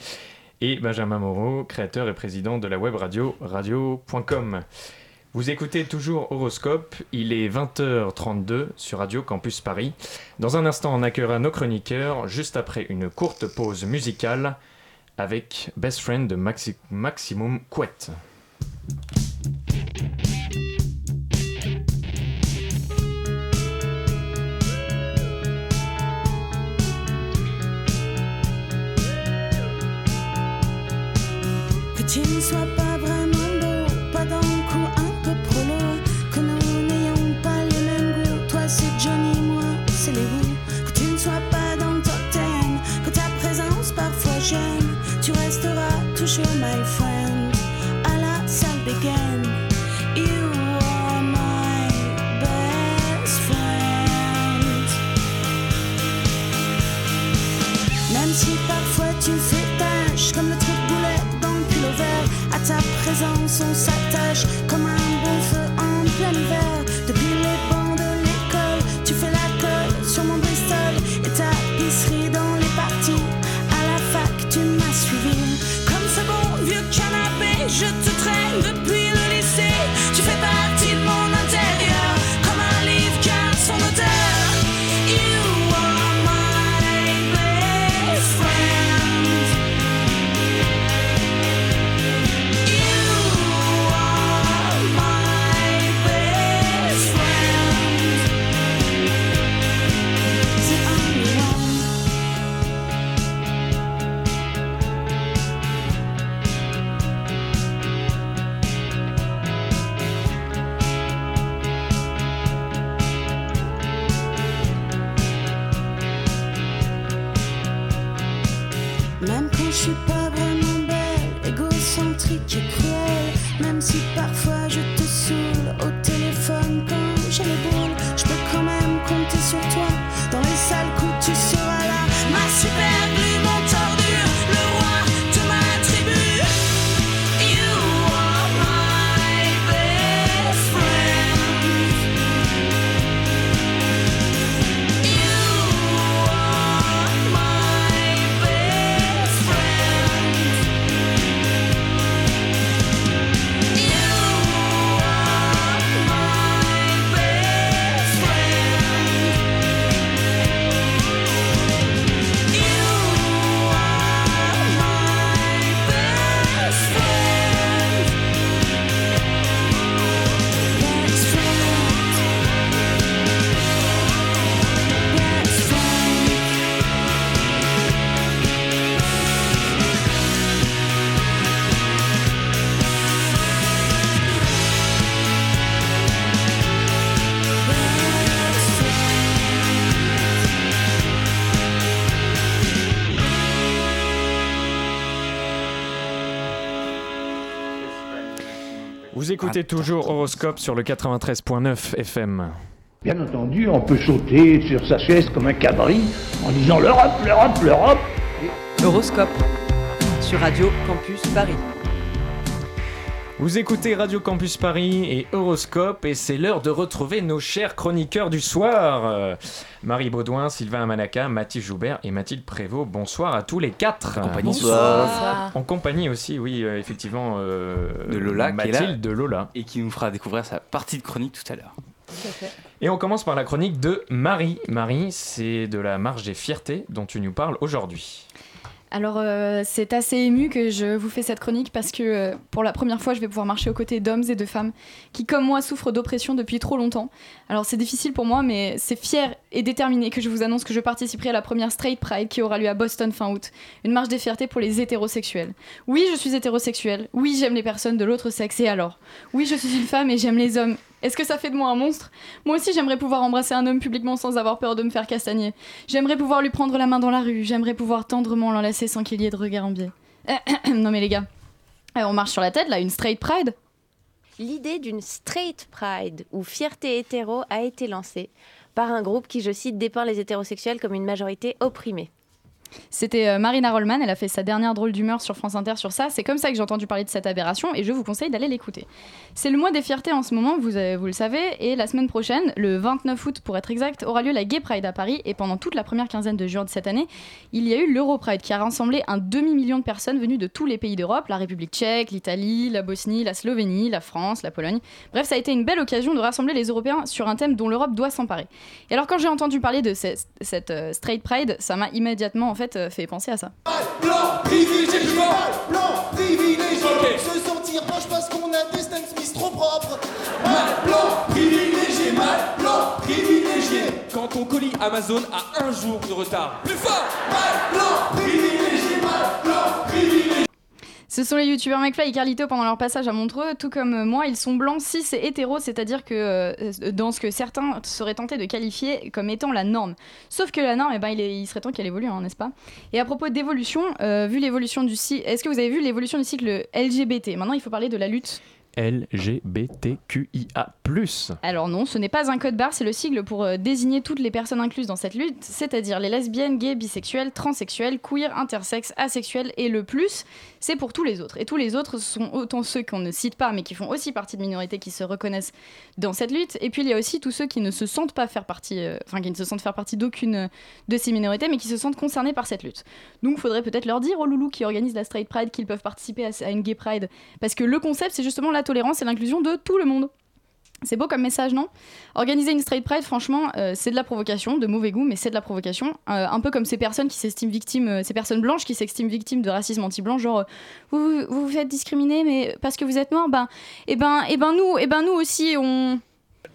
Et Benjamin Moreau, créateur et président de la web radio radio.com. Vous écoutez toujours Horoscope, il est 20h32 sur Radio Campus Paris. Dans un instant, on accueillera nos chroniqueurs juste après une courte pause musicale avec Best Friend de Maxi- Maximum Couette. Si parfois tu fais ta présence on s'attache comme un bon feu en plein hiver. Suis pas vraiment belle, égocentrique et cruelle, même si parfois écoutez toujours Horoscope sur le 93.9 FM. Bien entendu, on peut sauter sur sa chaise comme un cabri en disant l'Europe, l'Europe, l'Europe. Horoscope sur Radio Campus Paris. Vous écoutez Radio Campus Paris et Horoscope et c'est l'heure de retrouver nos chers chroniqueurs du soir. Euh, Marie Baudouin, Sylvain Amanaka, Mathilde Joubert et Mathilde Prévost. Bonsoir à tous les quatre. En compagnie Bonsoir. Bonsoir. En compagnie aussi, oui, euh, effectivement, euh, de Lola, qui est là. Mathilde de Lola. Et qui nous fera découvrir sa partie de chronique tout à l'heure. Et on commence par la chronique de Marie. Marie, c'est de la marche des fiertés dont tu nous parles aujourd'hui. Alors euh, c'est assez ému que je vous fais cette chronique parce que euh, pour la première fois je vais pouvoir marcher aux côtés d'hommes et de femmes qui comme moi souffrent d'oppression depuis trop longtemps. Alors c'est difficile pour moi mais c'est fier et déterminé que je vous annonce que je participerai à la première Straight Pride qui aura lieu à Boston fin août. Une marche des fiertés pour les hétérosexuels. Oui je suis hétérosexuelle, oui j'aime les personnes de l'autre sexe et alors? Oui je suis une femme et j'aime les hommes. Est-ce que ça fait de moi un monstre? Moi aussi j'aimerais pouvoir embrasser un homme publiquement sans avoir peur de me faire castagner. J'aimerais pouvoir lui prendre la main dans la rue, j'aimerais pouvoir tendrement l'enlacer sans qu'il y ait de regard en biais. non mais les gars, euh, on marche sur la tête là, une straight pride L'idée d'une straight pride ou fierté hétéro a été lancée par un groupe qui, je cite, dépeint les hétérosexuels comme une majorité opprimée. C'était euh, Marina Rollman, elle a fait sa dernière drôle d'humeur sur France Inter sur ça. C'est comme ça que j'ai entendu parler de cette aberration et je vous conseille d'aller l'écouter. C'est le mois des fiertés en ce moment, vous, euh, le savez, et la semaine prochaine, le 29 août pour être exact, aura lieu la Gay Pride à Paris et pendant toute la première quinzaine de juin de cette année, il y a eu l'Euro Pride qui a rassemblé un demi-million de personnes venues de tous les pays d'Europe, la République tchèque, l'Italie, la Bosnie, la Slovénie, la France, la Pologne. Bref, ça a été une belle occasion de rassembler les Européens sur un thème dont l'Europe doit s'emparer. Et alors quand j'ai entendu parler de cette, cette, euh, Straight Pride, ça m'a immédiatement en fait euh, fait penser à ça. Blanc, privilégié, mal, blanc, privilégié. Se sentir moche parce qu'on a des Stan Smith trop propres. Mal, blanc, privilégié, mal, blanc, privilégié. Quand ton colis Amazon a un jour de retard. Plus fort. Mal, blanc, privilégié, mal, blanc. Ce sont les youtubeurs McFly et Carlito pendant leur passage à Montreux, tout comme euh, moi, ils sont blancs, cis et hétéros, c'est-à-dire que euh, dans ce que certains seraient tentés de qualifier comme étant la norme. Sauf que la norme, eh ben, il, est- il serait temps qu'elle évolue, hein, n'est-ce pas? Et à propos d'évolution, euh, vu l'évolution du cycle, est-ce que vous avez vu l'évolution du cycle LGBT Maintenant, il faut parler de la lutte LGBTQIA+. Alors non, ce n'est pas un code barre, c'est le sigle pour euh, désigner toutes les personnes incluses dans cette lutte, c'est-à-dire les lesbiennes, gays, bisexuels, transsexuels, queer, intersexes, asexuels et le plus, c'est pour tous les autres. Et tous les autres sont autant ceux qu'on ne cite pas mais qui font aussi partie de minorités qui se reconnaissent dans cette lutte. Et puis il y a aussi tous ceux qui ne se sentent pas faire partie, euh, enfin qui ne se sentent faire partie d'aucune de ces minorités mais qui se sentent concernés par cette lutte. Donc il faudrait peut-être leur dire aux loulous qui organisent la Straight Pride qu'ils peuvent participer à, à une Gay Pride parce que le concept c'est justement la tolérance et l'inclusion de tout le monde. C'est beau comme message, non? Organiser une straight pride, franchement, euh, c'est de la provocation, de mauvais goût, mais c'est de la provocation. Euh, un peu comme ces personnes qui s'estiment victimes, euh, ces personnes blanches qui s'estiment victimes de racisme anti-blanc, genre vous, vous faites discriminer, mais parce que vous êtes noir, ben, et ben, et ben nous, et ben nous aussi, on.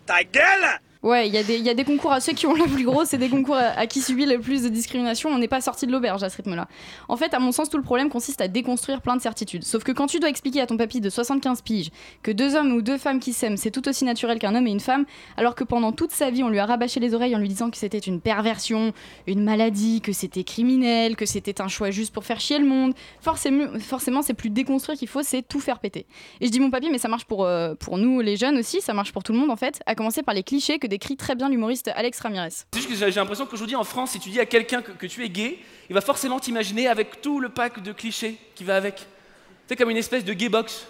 Ta gueule Ouais, il y, a des- concours à ceux qui ont la plus grosse et des concours à, à qui subit le plus de discrimination. On n'est pas sorti de l'auberge à ce rythme-là. En fait, à mon sens, tout le problème consiste à déconstruire plein de certitudes. Sauf que quand tu dois expliquer à ton papy de 75 piges que deux hommes ou deux femmes qui s'aiment, c'est tout aussi naturel qu'un homme et une femme, alors que pendant toute sa vie, on lui a rabâché les oreilles en lui disant que c'était une perversion, une maladie, que c'était criminel, que c'était un choix juste pour faire chier le monde, forcément, forcément c'est plus déconstruire qu'il faut, c'est tout faire péter. Et je dis mon papy, mais ça marche pour, euh, pour nous les jeunes aussi, ça marche pour tout le monde en fait, à commencer par les clichés que décrit très bien l'humoriste Alex Ramirez. C'est juste que j'ai l'impression qu'aujourd'hui en France, si tu dis à quelqu'un que, que tu es gay, il va forcément t'imaginer avec tout le pack de clichés qui va avec. C'est comme une espèce de gay box.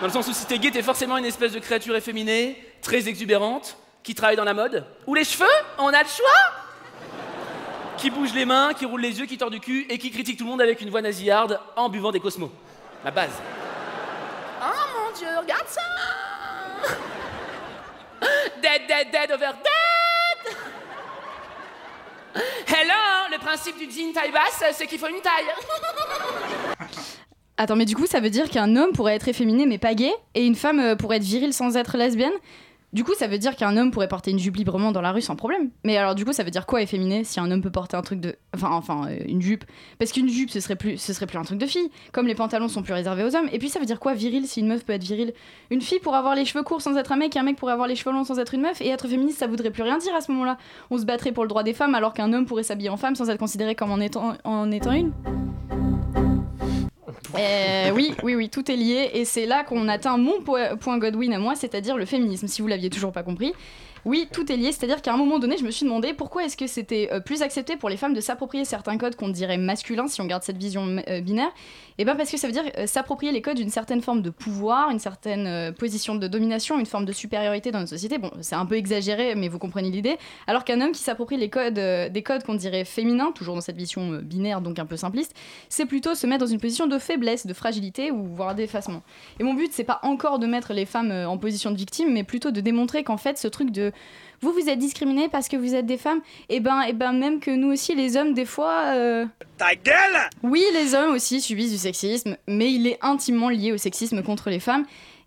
Dans le sens où si t'es gay, t'es forcément une espèce de créature efféminée, très exubérante, qui travaille dans la mode. Ou les cheveux, on a le choix Qui bouge les mains, qui roule les yeux, qui tord du cul et qui critique tout le monde avec une voix nasillarde en buvant des cosmos. La base. Oh mon dieu, regarde ça Dead, over dead Hello, le principe du jean taille basse, c'est qu'il faut une taille. Attends, mais du coup, ça veut dire qu'un homme pourrait être efféminé mais pas gay, et une femme euh, pourrait être virile sans être lesbienne? Du coup, ça veut dire qu'un homme pourrait porter une jupe librement dans la rue sans problème. Mais alors, du coup, ça veut dire quoi efféminé si un homme peut porter un truc de. Enfin, enfin, euh, une jupe? Parce qu'une jupe, ce serait, plus, ce serait plus un truc de fille, comme les pantalons sont plus réservés aux hommes. Et puis, ça veut dire quoi viril si une meuf peut être virile? Une fille pourrait avoir les cheveux courts sans être un mec, et un mec pourrait avoir les cheveux longs sans être une meuf, et être féministe, ça voudrait plus rien dire à ce moment-là. On se battrait pour le droit des femmes alors qu'un homme pourrait s'habiller en femme sans être considéré comme en étant, en étant une? Euh, oui, oui, oui, tout est lié et c'est là qu'on atteint mon po- point Godwin à moi, c'est-à-dire le féminisme, si vous l'aviez toujours pas compris. Oui, tout est lié, c'est-à-dire qu'à un moment donné, je me suis demandé pourquoi est-ce que c'était euh, plus accepté pour les femmes de s'approprier certains codes qu'on dirait masculins si on garde cette vision euh, binaire. Et ben parce que ça veut dire euh, s'approprier les codes d'une certaine forme de pouvoir, une certaine position de domination, une forme de supériorité dans notre société. Bon, c'est un peu exagéré, mais vous comprenez l'idée. Alors qu'un homme qui s'approprie les codes, des codes qu'on dirait féminins, toujours dans cette vision binaire, donc un peu simpliste, c'est plutôt se mettre dans une position de faiblesse, de fragilité ou voire d'effacement. Et mon but, c'est pas encore de mettre les femmes en position de victime, mais plutôt de démontrer qu'en fait, ce truc de vous vous êtes discriminés parce que vous êtes des femmes, et ben, et ben même que nous aussi, les hommes, des fois. euh, Ta gueule oui, les hommes aussi subissent du sexisme, mais il est intimement lié au sexisme contre les femmes.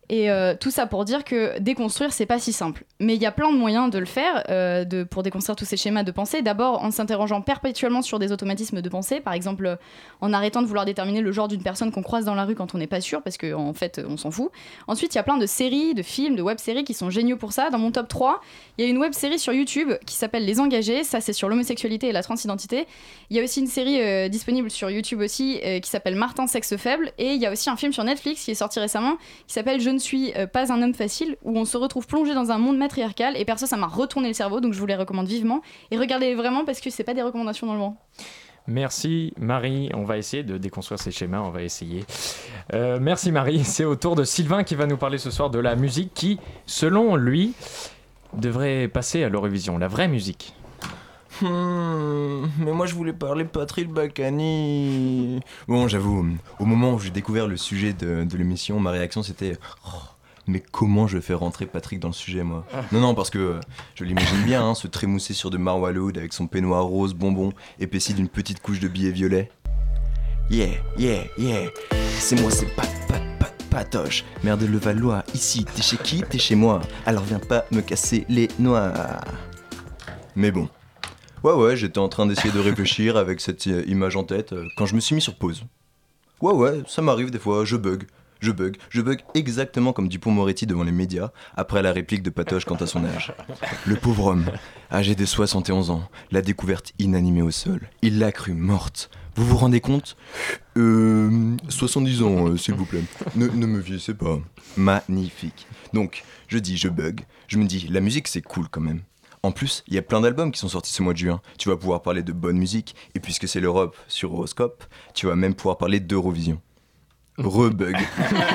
Et euh, tout ça pour dire que déconstruire, c'est pas si simple. Mais il y a plein de moyens de le faire euh, de, pour déconstruire tous ces schémas de pensée. D'abord en s'interrogeant perpétuellement sur des automatismes de pensée, par exemple en arrêtant de vouloir déterminer le genre d'une personne qu'on croise dans la rue quand on n'est pas sûr, parce qu'en en fait on s'en fout. Ensuite, il y a plein de séries, de films, de web-séries qui sont géniaux pour ça. Dans mon top 3, il y a une web-série sur YouTube qui s'appelle Les Engagés, ça c'est sur l'homosexualité et la transidentité. Il y a aussi une série euh, disponible sur YouTube aussi qui s'appelle Martin Sexe Faible, et il y a aussi un film sur Netflix qui est sorti récemment qui s'appelle Je ne suis euh, pas un homme facile, où on se retrouve plongé dans un monde matriarcal, et perso ça m'a retourné le cerveau, donc je vous les recommande vivement. Et regardez vraiment parce que c'est pas des recommandations dans le vent. Merci Marie, on va essayer de déconstruire ces schémas, on va essayer. Euh, merci Marie, c'est au tour de Sylvain qui va nous parler ce soir de la musique qui, selon lui, devrait passer à l'Eurovision, la vraie musique. Hmm, mais moi je voulais parler Patrick Balkany. Bon, j'avoue, au moment où j'ai découvert le sujet de, l'émission, ma réaction c'était Oh, mais comment je fais rentrer Patrick dans le sujet, moi? Non, non, parce que je l'imagine bien, hein, se trémousser sur de Marwa avec son peignoir rose bonbon épaissi d'une petite couche de billets violets. Yeah, yeah, yeah, c'est moi, c'est pas, pas, pas, patoche. Merde, le Valois, ici, t'es chez qui? T'es chez moi. Alors viens pas me casser les noix. Mais bon. Ouais, ouais, j'étais en train d'essayer de réfléchir avec cette euh, image en tête euh, quand je me suis mis sur pause. Ouais, ouais, ça m'arrive des fois, je bug. Je bug, je bug exactement comme Dupont-Moretti devant les médias, après la réplique de Patoche quant à son âge. Le pauvre homme, âgé de 71 ans, l'a découverte inanimée au sol. Il l'a crue morte. Vous vous rendez compte? Euh. 70 ans, euh, s'il vous plaît. Ne, ne me vieillissez pas. Magnifique. Donc, je dis, je bug. Je me dis, la musique, c'est cool quand même. En plus, il y a plein d'albums qui sont sortis ce mois de juin. Tu vas pouvoir parler de bonne musique, et puisque c'est l'Europe sur Horoscope, tu vas même pouvoir parler d'Eurovision. Rebug.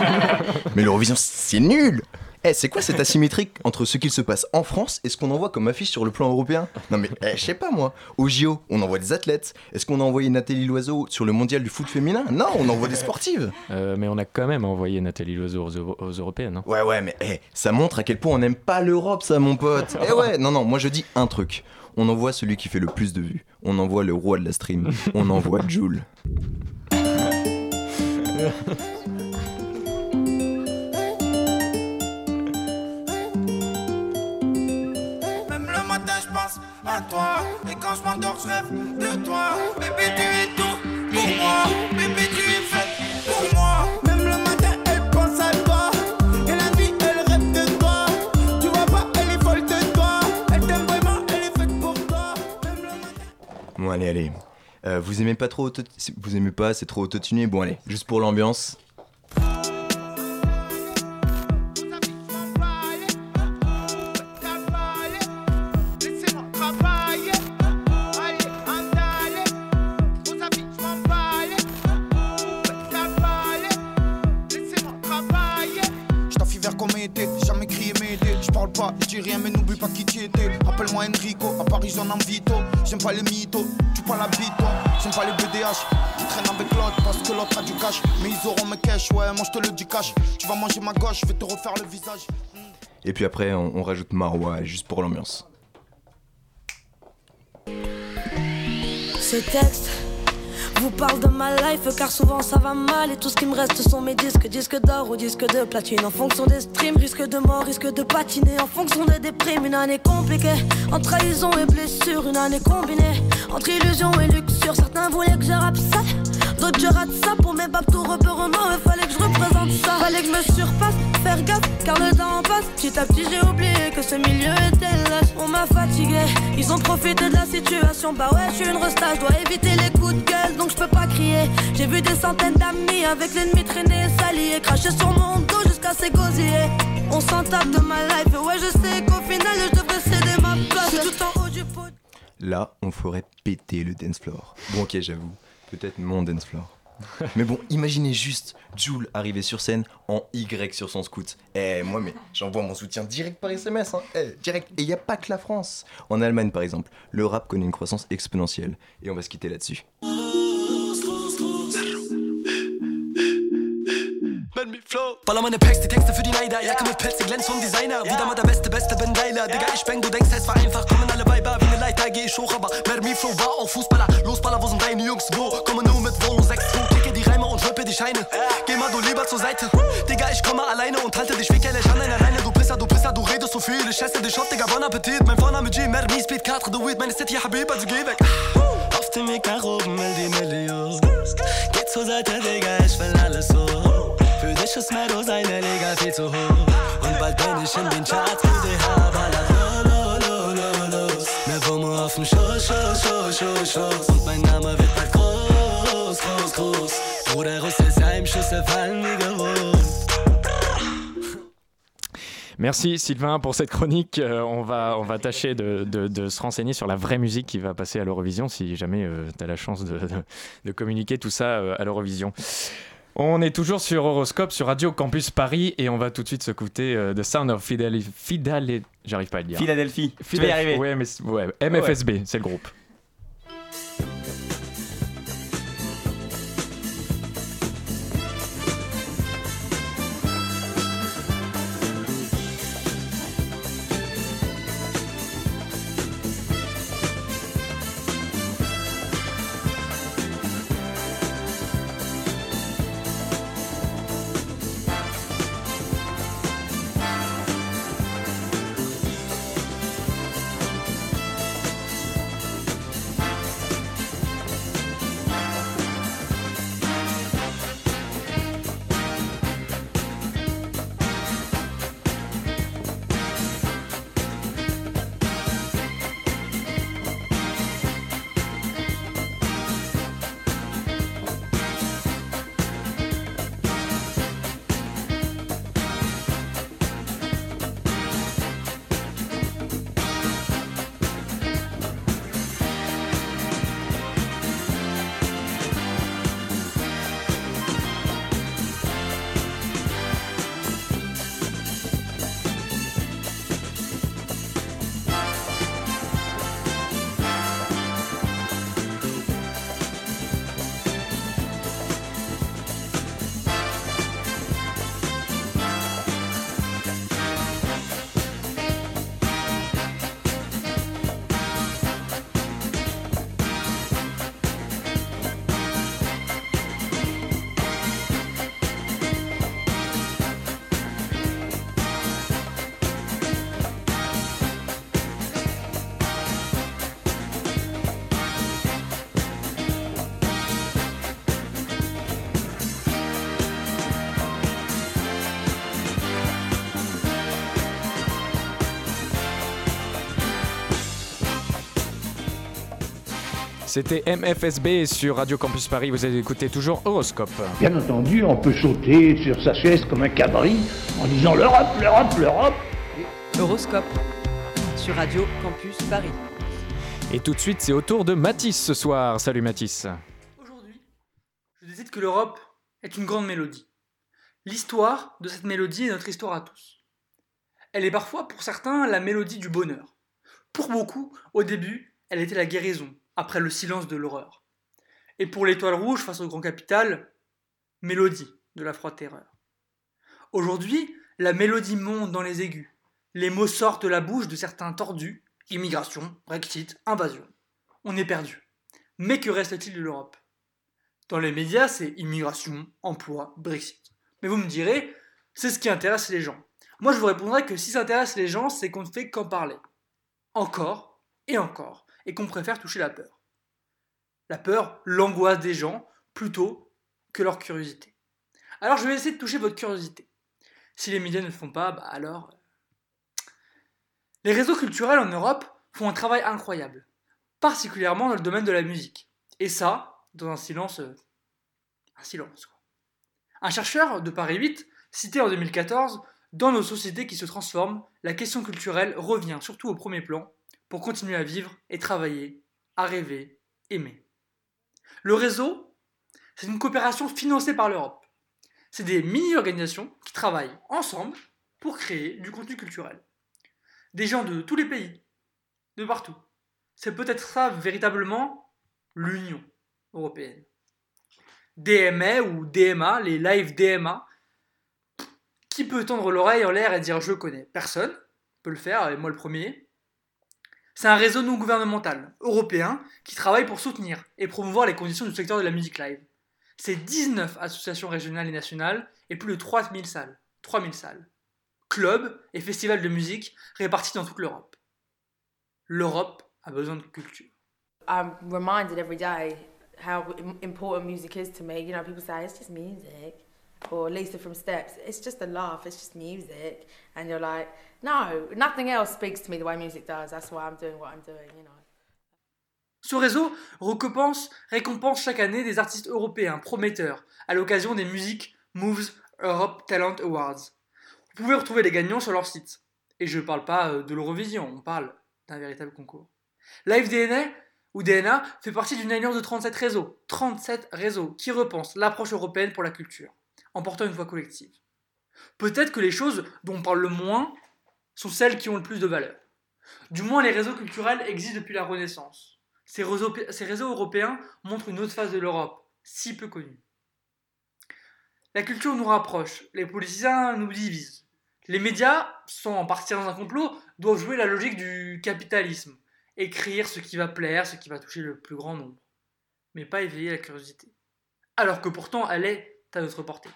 Mais l'Eurovision, c'est nul Eh, c'est quoi cette asymétrie entre ce qu'il se passe en France et ce qu'on envoie comme affiche sur le plan européen? Non mais, eh, je sais pas moi, au JO, on envoie des athlètes. Est-ce qu'on a envoyé Nathalie Loiseau sur le mondial du foot féminin? Non, on envoie des sportives Euh, mais on a quand même envoyé Nathalie Loiseau aux, Euro- aux Européennes. hein. Ouais, ouais, mais eh, ça montre à quel point on n'aime pas l'Europe, ça, mon pote. Eh ouais, non, non, moi je dis un truc. On envoie celui qui fait le plus de vues. On envoie le roi de la stream. On envoie Joule. à toi. Et quand je m'endors, je rêve de toi. Bébé, tu es tout pour moi. Bébé, tu es fait pour moi. Même le matin, elle pense à toi. Et la nuit, elle rêve de toi. Tu vois pas, elle est folle de toi. Elle t'aime vraiment, elle est faite pour toi. Bon, allez, allez. Euh, vous aimez pas trop auto... Vous aimez pas, c'est trop autotuné Bon, allez, juste pour l'ambiance. Enrico, à Paris j'en en vito. J'aime pas les mythos, tu parles la bite, toi. J'aime pas les BDH, qui traînent avec l'autre parce que l'autre a du cash. Mais ils auront mes cash, ouais, moi je te le dis cash. Tu vas manger ma gauche, je vais te refaire le visage. Et puis après, on, on rajoute Marois, juste pour l'ambiance. Ce texte vous parle de ma life car souvent ça va mal. Et tout ce qui me reste sont mes disques, disques d'or ou disques de platine. En fonction des streams, risque de mort, risque de patiner. En fonction des déprimes, une année compliquée. En trahison et blessure, une année combinée. Entre illusion et luxure, certains voulaient que je d'autres je rate ça pour mes babes tout repérement, fallait que je représente ça, fallait que je me surpasse, faire gaffe car le temps passe, petit à petit j'ai oublié que ce milieu était lâche, on m'a fatigué, ils ont profité de la situation, bah ouais je suis une resta, je dois éviter les coups de gueule donc je peux pas crier, j'ai vu des centaines d'amis avec l'ennemi traîner, s'allier, cracher sur mon dos jusqu'à s'égosiller, on s'en tape de ma life, et ouais je sais qu'au final je devrais céder ma place, je suis tout en haut du pot. Là, on ferait péter le dance floor. Bon, ok, j'avoue, peut-être mon dance floor. mais bon, imaginez juste Jules arriver sur scène en Y sur son scoot. Eh, moi, mais j'envoie mon soutien direct par SMS, hein. Eh, direct. Et il n'y a pas que la France. En Allemagne, par exemple, le rap connaît une croissance exponentielle. Et on va se quitter là-dessus. Flow. Baller meine Packs, die Texte für die Neider. Jacke mit Pelze, glänzt vom Designer. Wieder mal der Beste, Beste, bin geiler. Digga, ich bang, du denkst, es war einfach. Kommen alle Weiber wie ne Leiter, geh ich hoch, aber Mermi Flow war auch Fußballer. Losballer, wo sind deine Jungs? Wo? Komme nur mit Volo 6 2 Kicke die Reime und rippe die Scheine. Geh mal du lieber zur Seite. Digga, ich komme alleine und halte dich wickelig an einer Leine. Du Pisser, du Pisser, du redest so viel. Ich esse dich auf, Digga, bon Appetit. Mein Vorname G, Mermi, Speed, 4, The Weed. Meine City, Habib, also geh weg. Auf dem Weg nach oben, will die Million. Geh zur Seite, Digga, ich will alles so. Merci Sylvain pour cette chronique. Euh, on, va, tâcher de, se renseigner sur la vraie musique qui va passer à l'Eurovision si jamais tu as la chance de communiquer tout ça euh, à l'Eurovision. On est toujours sur Horoscope, sur Radio Campus Paris et on va tout de suite se coûter euh, The Sound of Fidelity. J'arrive pas à le dire. Philadelphie. Tu vas y arriver. Ouais, mais ouais, MFSB, c'est le groupe. C'était MFSB sur Radio Campus Paris. Vous avez écouté toujours Horoscope. Bien entendu, on peut sauter sur sa chaise comme un cabri en disant l'Europe, l'Europe, l'Europe. Horoscope sur Radio Campus Paris. Et tout de suite, c'est au tour de Mathis ce soir. Salut Mathis. Je décide que l'Europe est une grande mélodie. L'histoire de cette mélodie est notre histoire à tous. Elle est parfois, pour certains, la mélodie du bonheur. Pour beaucoup, au début, elle était la guérison, après le silence de l'horreur. Et pour l'étoile rouge face au grand capital, mélodie de la froide terreur. Aujourd'hui, la mélodie monte dans les aigus. Les mots sortent de la bouche de certains tordus. Immigration, Brexit, invasion. On est perdu. Mais que reste-t-il de l'Europe? Dans les médias, c'est immigration, emploi, Brexit. Mais vous me direz, c'est ce qui intéresse les gens. Moi, je vous répondrai que si ça intéresse les gens, c'est qu'on ne fait qu'en parler. Encore et encore. Et qu'on préfère toucher la peur. La peur, l'angoisse des gens, plutôt que leur curiosité. Alors, je vais essayer de toucher votre curiosité. Si les médias ne le font pas, bah alors. Les réseaux culturels en Europe font un travail incroyable, particulièrement dans le domaine de la musique. Et ça, dans un silence. euh, un silence, quoi. Un chercheur de Paris 8, cité en 2014, dans nos sociétés qui se transforment, la question culturelle revient surtout au premier plan pour continuer à vivre et travailler, à rêver, aimer. Le réseau, c'est une coopération financée par l'Europe. C'est des mini-organisations qui travaillent ensemble pour créer du contenu culturel. Des gens de tous les pays, de partout. C'est peut-être ça véritablement l'Union européenne. DMA ou DMA, les live DMA, qui peut tendre l'oreille en l'air et dire je connais Personne peut le faire, et moi le premier. C'est un réseau non gouvernemental, européen, qui travaille pour soutenir et promouvoir les conditions du secteur de la musique live. C'est 19 associations régionales et nationales et plus de 3000 salles. 3000 salles. Clubs et festivals de musique répartis dans toute l'Europe. L'Europe a besoin de culture. I'm reminded every day how im- important music is to me. You know, people say it's just music, or Lisa from Steps, it's just a laugh, it's just music, and you're like, no, nothing else speaks to me the way music does. That's why I'm doing what I'm doing. You know. Ce réseau récompense, récompense chaque année des artistes européens prometteurs à l'occasion des Music Moves Europe Talent Awards. Vous pouvez retrouver les gagnants sur leur site. Et je ne parle pas euh, de l'Eurovision, on parle d'un véritable concours. Live DNA ou DNA fait partie d'une alliance de 37 réseaux, 37 réseaux qui repensent l'approche européenne pour la culture, en portant une voix collective. Peut-être que les choses dont on parle le moins sont celles qui ont le plus de valeur. Du moins, les réseaux culturels existent depuis la Renaissance. Ces réseaux, ces réseaux européens montrent une autre face de l'Europe, si peu connue. La culture nous rapproche, les politiciens nous divisent. Les médias, sans partir dans un complot, doivent jouer la logique du capitalisme, écrire ce qui va plaire, ce qui va toucher le plus grand nombre, mais pas éveiller la curiosité. Alors que pourtant elle est à notre portée.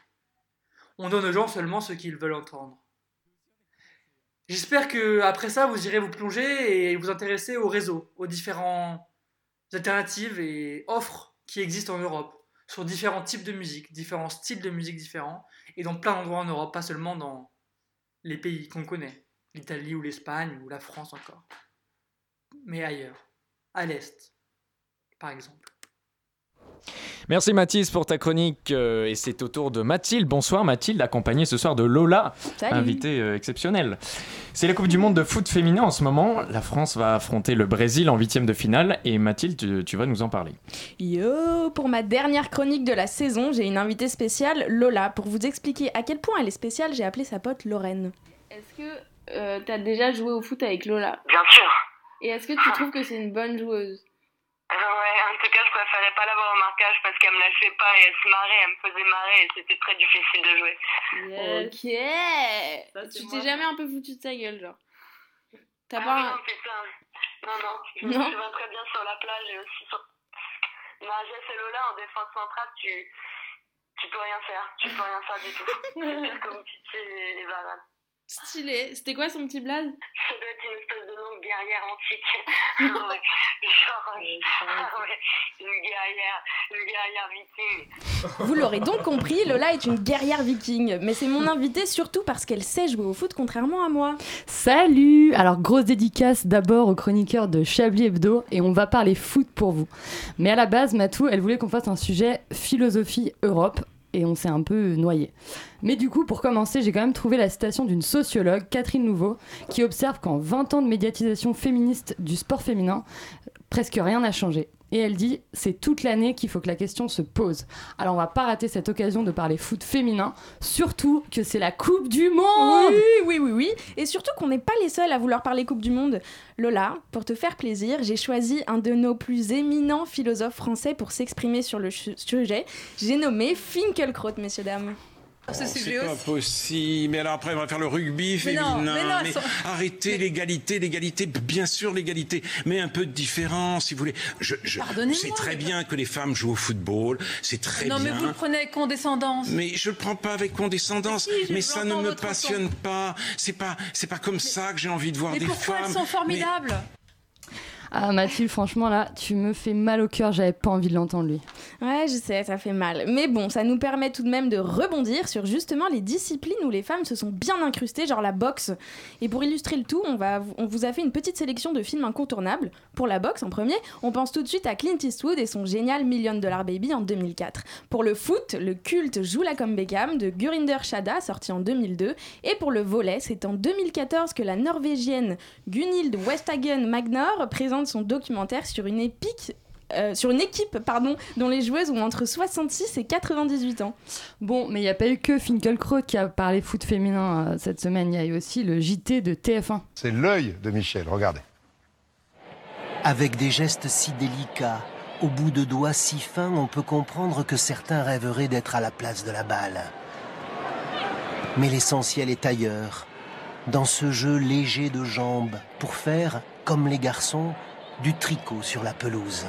On donne aux gens seulement ce qu'ils veulent entendre. J'espère que après ça, vous irez vous plonger et vous intéresser aux réseaux, aux différentes alternatives et offres qui existent en Europe, sur différents types de musique, différents styles de musique différents, et dans plein d'endroits en Europe, pas seulement dans les pays qu'on connaît, l'Italie ou l'Espagne ou la France encore, mais ailleurs, à l'Est, par exemple. Merci Mathis pour ta chronique euh, et c'est au tour de Mathilde. Bonsoir Mathilde, accompagnée ce soir de Lola, Salut. invitée euh, exceptionnelle. C'est la Coupe du Monde de foot féminin en ce moment. La France va affronter le Brésil en huitième de finale et Mathilde, tu, tu vas nous en parler. Yo, pour ma dernière chronique de la saison, j'ai une invitée spéciale, Lola. Pour vous expliquer à quel point elle est spéciale, j'ai appelé sa pote Lorraine. Est-ce que euh, t'as déjà joué au foot avec Lola? Bien sûr. Et est-ce que tu trouves que c'est une bonne joueuse? Ouais, en tout cas, je préférais pas l'avoir au marquage parce qu'elle me lâchait pas et elle se marrait, elle me faisait marrer et c'était très difficile de jouer. Ok Ça, Tu t'es jamais un peu foutu de sa gueule, genre T'as Ah pas oui, un- non, putain. Non, non, je me souviens très bien sur la plage et aussi sur. Nadia et Lola en défense centrale, tu. Tu peux rien faire, tu peux rien faire du tout. C'est les, les bananes. Stylé. C'était quoi son petit blaze? Ça doit être une espèce de nom de guerrière antique. Ouais. Genre, ah ouais, une guerrière, une guerrière viking. Vous l'aurez donc compris, Lola est une guerrière viking. Mais c'est mon invitée surtout parce qu'elle sait jouer au foot contrairement à moi. Salut Alors grosse dédicace d'abord aux chroniqueurs de Chablis Hebdo et on va parler foot pour vous. Mais à la base, Matou, elle voulait qu'on fasse un sujet philosophie Europe et on s'est un peu noyé. Mais du coup, pour commencer, j'ai quand même trouvé la citation d'une sociologue, Catherine Nouveau, qui observe qu'en 20 ans de médiatisation féministe du sport féminin, presque rien n'a changé. Et elle dit, c'est toute l'année qu'il faut que la question se pose. Alors on va pas rater cette occasion de parler foot féminin, surtout que c'est la Coupe du Monde Oui, oui, oui, oui. Et surtout qu'on n'est pas les seuls à vouloir parler Coupe du Monde. Lola, pour te faire plaisir, j'ai choisi un de nos plus éminents philosophes français pour s'exprimer sur le sujet. J'ai nommé Finkelkraut, messieurs, dames. C'est pas possible. Mais alors après, on va faire le rugby Mais non, féminin. mais non, sont- arrêtez l'égalité, l'égalité, bien sûr l'égalité, mais un peu de différence, si vous voulez. Je, je c'est très bien que les femmes jouent au football, c'est très non, bien. mais vous le prenez avec condescendance. Mais je le prends pas avec condescendance, Mais si, mais ça ne me passionne pas. C'est pas, c'est pas comme ça que j'ai envie de voir Mais des pourquoi femmes. elles sont formidables? Ah Mathilde, franchement là, tu me fais mal au cœur, j'avais pas envie de l'entendre lui. Ouais, je sais, ça fait mal. Mais bon, ça nous permet tout de même de rebondir sur justement les disciplines où les femmes se sont bien incrustées, genre la boxe. Et pour illustrer le tout, on, va, on vous a fait une petite sélection de films incontournables. Pour la boxe, en premier, on pense tout de suite à Clint Eastwood et son génial Million Dollar Baby en 2004. Pour le foot, le culte Joue la comme Beckham de Gurinder Shada, sorti en 2002. Et pour le volet, c'est en 2014 que la Norvégienne Gunhild Westhagen Magnor présente son documentaire sur une épique euh, sur une équipe pardon, dont les joueuses ont entre 66 et 98 ans. Bon, mais il n'y a pas eu que Finkelkraut qui a parlé foot féminin euh, cette semaine, il y a eu aussi le JT de TF1. C'est l'œil de Michel, regardez. Avec des gestes si délicats, au bout de doigts si fins, on peut comprendre que certains rêveraient d'être à la place de la balle. Mais l'essentiel est ailleurs, dans ce jeu léger de jambes, pour faire, comme les garçons, du tricot sur la pelouse.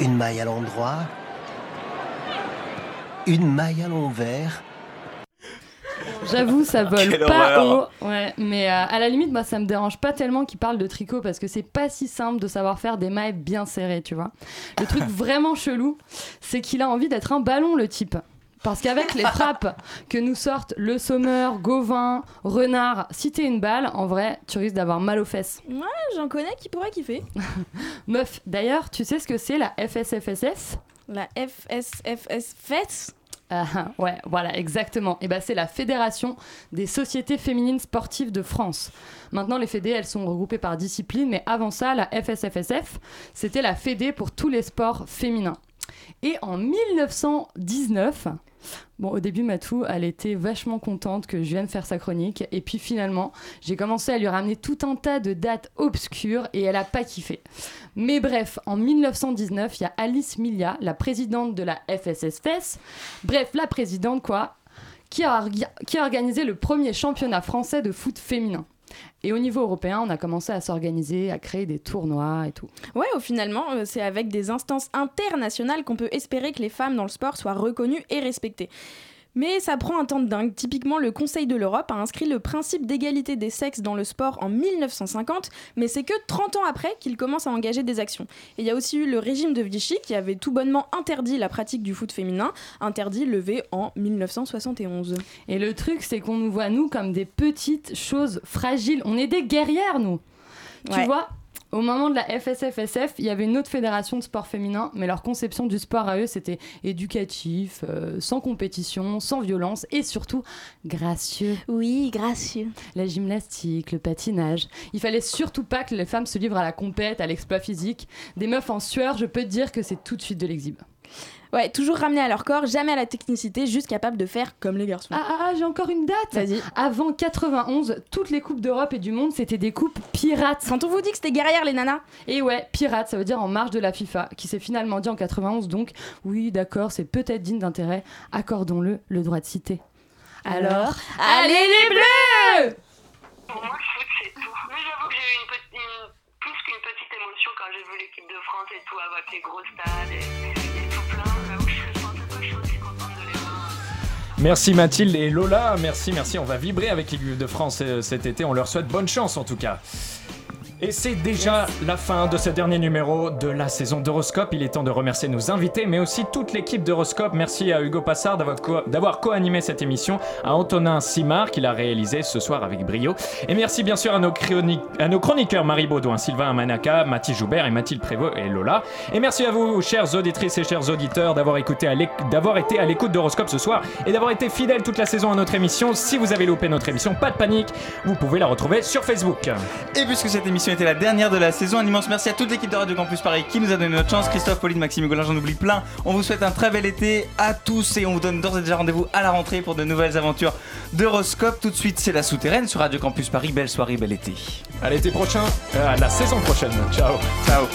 Une maille à l'endroit, une maille à l'envers, J'avoue, ça vole Quelle pas horreur. haut. Ouais, mais euh, à la limite, moi, ça me dérange pas tellement qu'il parle de tricot parce que c'est pas si simple de savoir faire des mailles bien serrées, tu vois. Le truc vraiment chelou, c'est qu'il a envie d'être un ballon, le type. Parce qu'avec les frappes que nous sortent Le Sommeur, Gauvin, Renard, si t'es une balle, en vrai, tu risques d'avoir mal aux fesses. Ouais, j'en connais qui pourraient kiffer. Meuf, d'ailleurs, tu sais ce que c'est la FSFSF La FSFS FES Ah, ouais, voilà, exactement. Et ben, c'est la Fédération des sociétés féminines sportives de France. Maintenant, les fédés, elles sont regroupées par discipline, mais avant ça, la FSFSF, c'était la fédé pour tous les sports féminins. Et en 1919, bon, au début, Matou, elle était vachement contente que je vienne faire sa chronique. Et puis finalement, j'ai commencé à lui ramener tout un tas de dates obscures et elle a pas kiffé. Mais bref, en 1919, il y a Alice Milia, la présidente de la FSSFS, bref, la présidente quoi, qui a, qui a organisé le premier championnat français de foot féminin. Et au niveau européen, on a commencé à s'organiser, à créer des tournois et tout. Ouais, au finalement, euh, c'est avec des instances internationales qu'on peut espérer que les femmes dans le sport soient reconnues et respectées. Mais ça prend un temps de dingue. Typiquement, le Conseil de l'Europe a inscrit le principe d'égalité des sexes dans le sport en 1950, mais c'est que 30 ans après qu'il commence à engager des actions. Et il y a aussi eu le régime de Vichy qui avait tout bonnement interdit la pratique du foot féminin, interdit levé en 1971. Et le truc, c'est qu'on nous voit, nous, comme des petites choses fragiles. On est des guerrières, nous. Tu Ouais. vois au moment de la FSFSF, il y avait une autre fédération de sport féminin, mais leur conception du sport à eux, c'était éducatif, euh, sans compétition, sans violence et surtout gracieux. Oui, gracieux. La gymnastique, le patinage. Il fallait surtout pas que les femmes se livrent à la compète, à l'exploit physique. Des meufs en sueur, je peux te dire que c'est tout de suite de l'exhibe. Ouais, toujours ramené à leur corps, jamais à la technicité, juste capable de faire comme les garçons. Ah, ah, ah, j'ai encore une date Vas-y. Avant 91, toutes les coupes d'Europe et du monde, c'était des coupes pirates. Quand on vous dit que c'était guerrière, les nanas Et ouais, pirate, ça veut dire en marge de la FIFA, qui s'est finalement dit en 91, donc oui, d'accord, c'est peut-être digne d'intérêt, accordons-le le droit de citer. Alors, allez les bleus Pour moi, le foot, c'est tout. Mais j'avoue que j'ai eu une, petite- une- plus qu'une petite émotion quand j'ai vu l'équipe de France et tout, avec les gros stades et, Merci Mathilde et Lola, merci, merci. On va vibrer avec l'équipe de France euh, cet été. On leur souhaite bonne chance en tout cas. Et c'est déjà la fin de ce dernier numéro de la saison d'Horoscope. Il est temps de remercier nos invités, mais aussi toute l'équipe d'Horoscope. Merci à Hugo Passard d'avoir co- d'avoir co-animé cette émission, à Antonin Simard qui l'a réalisé ce soir avec brio. Et merci bien sûr à nos, chroni- à nos chroniqueurs Marie Baudouin, Sylvain Manaka, Mathis Joubert et Mathilde Prévost et Lola. Et merci à vous, chères auditrices et chers auditeurs, d'avoir été à l'écoute d'Horoscope ce soir et d'avoir été fidèles toute la saison à notre émission. Si vous avez loupé notre émission, pas de panique, vous pouvez la retrouver sur Facebook. Et puisque cette émission était la dernière de la saison. Un immense merci à toute l'équipe de Radio Campus Paris qui nous a donné notre chance. Christophe, Pauline, Maxime, Golin, j'en oublie plein. On vous souhaite un très bel été à tous et on vous donne d'ores et déjà rendez-vous à la rentrée pour de nouvelles aventures d'Euroscope. Tout de suite, c'est la souterraine sur Radio Campus Paris. Belle soirée, bel été. À l'été prochain, euh, à la saison prochaine. Ciao. Ciao.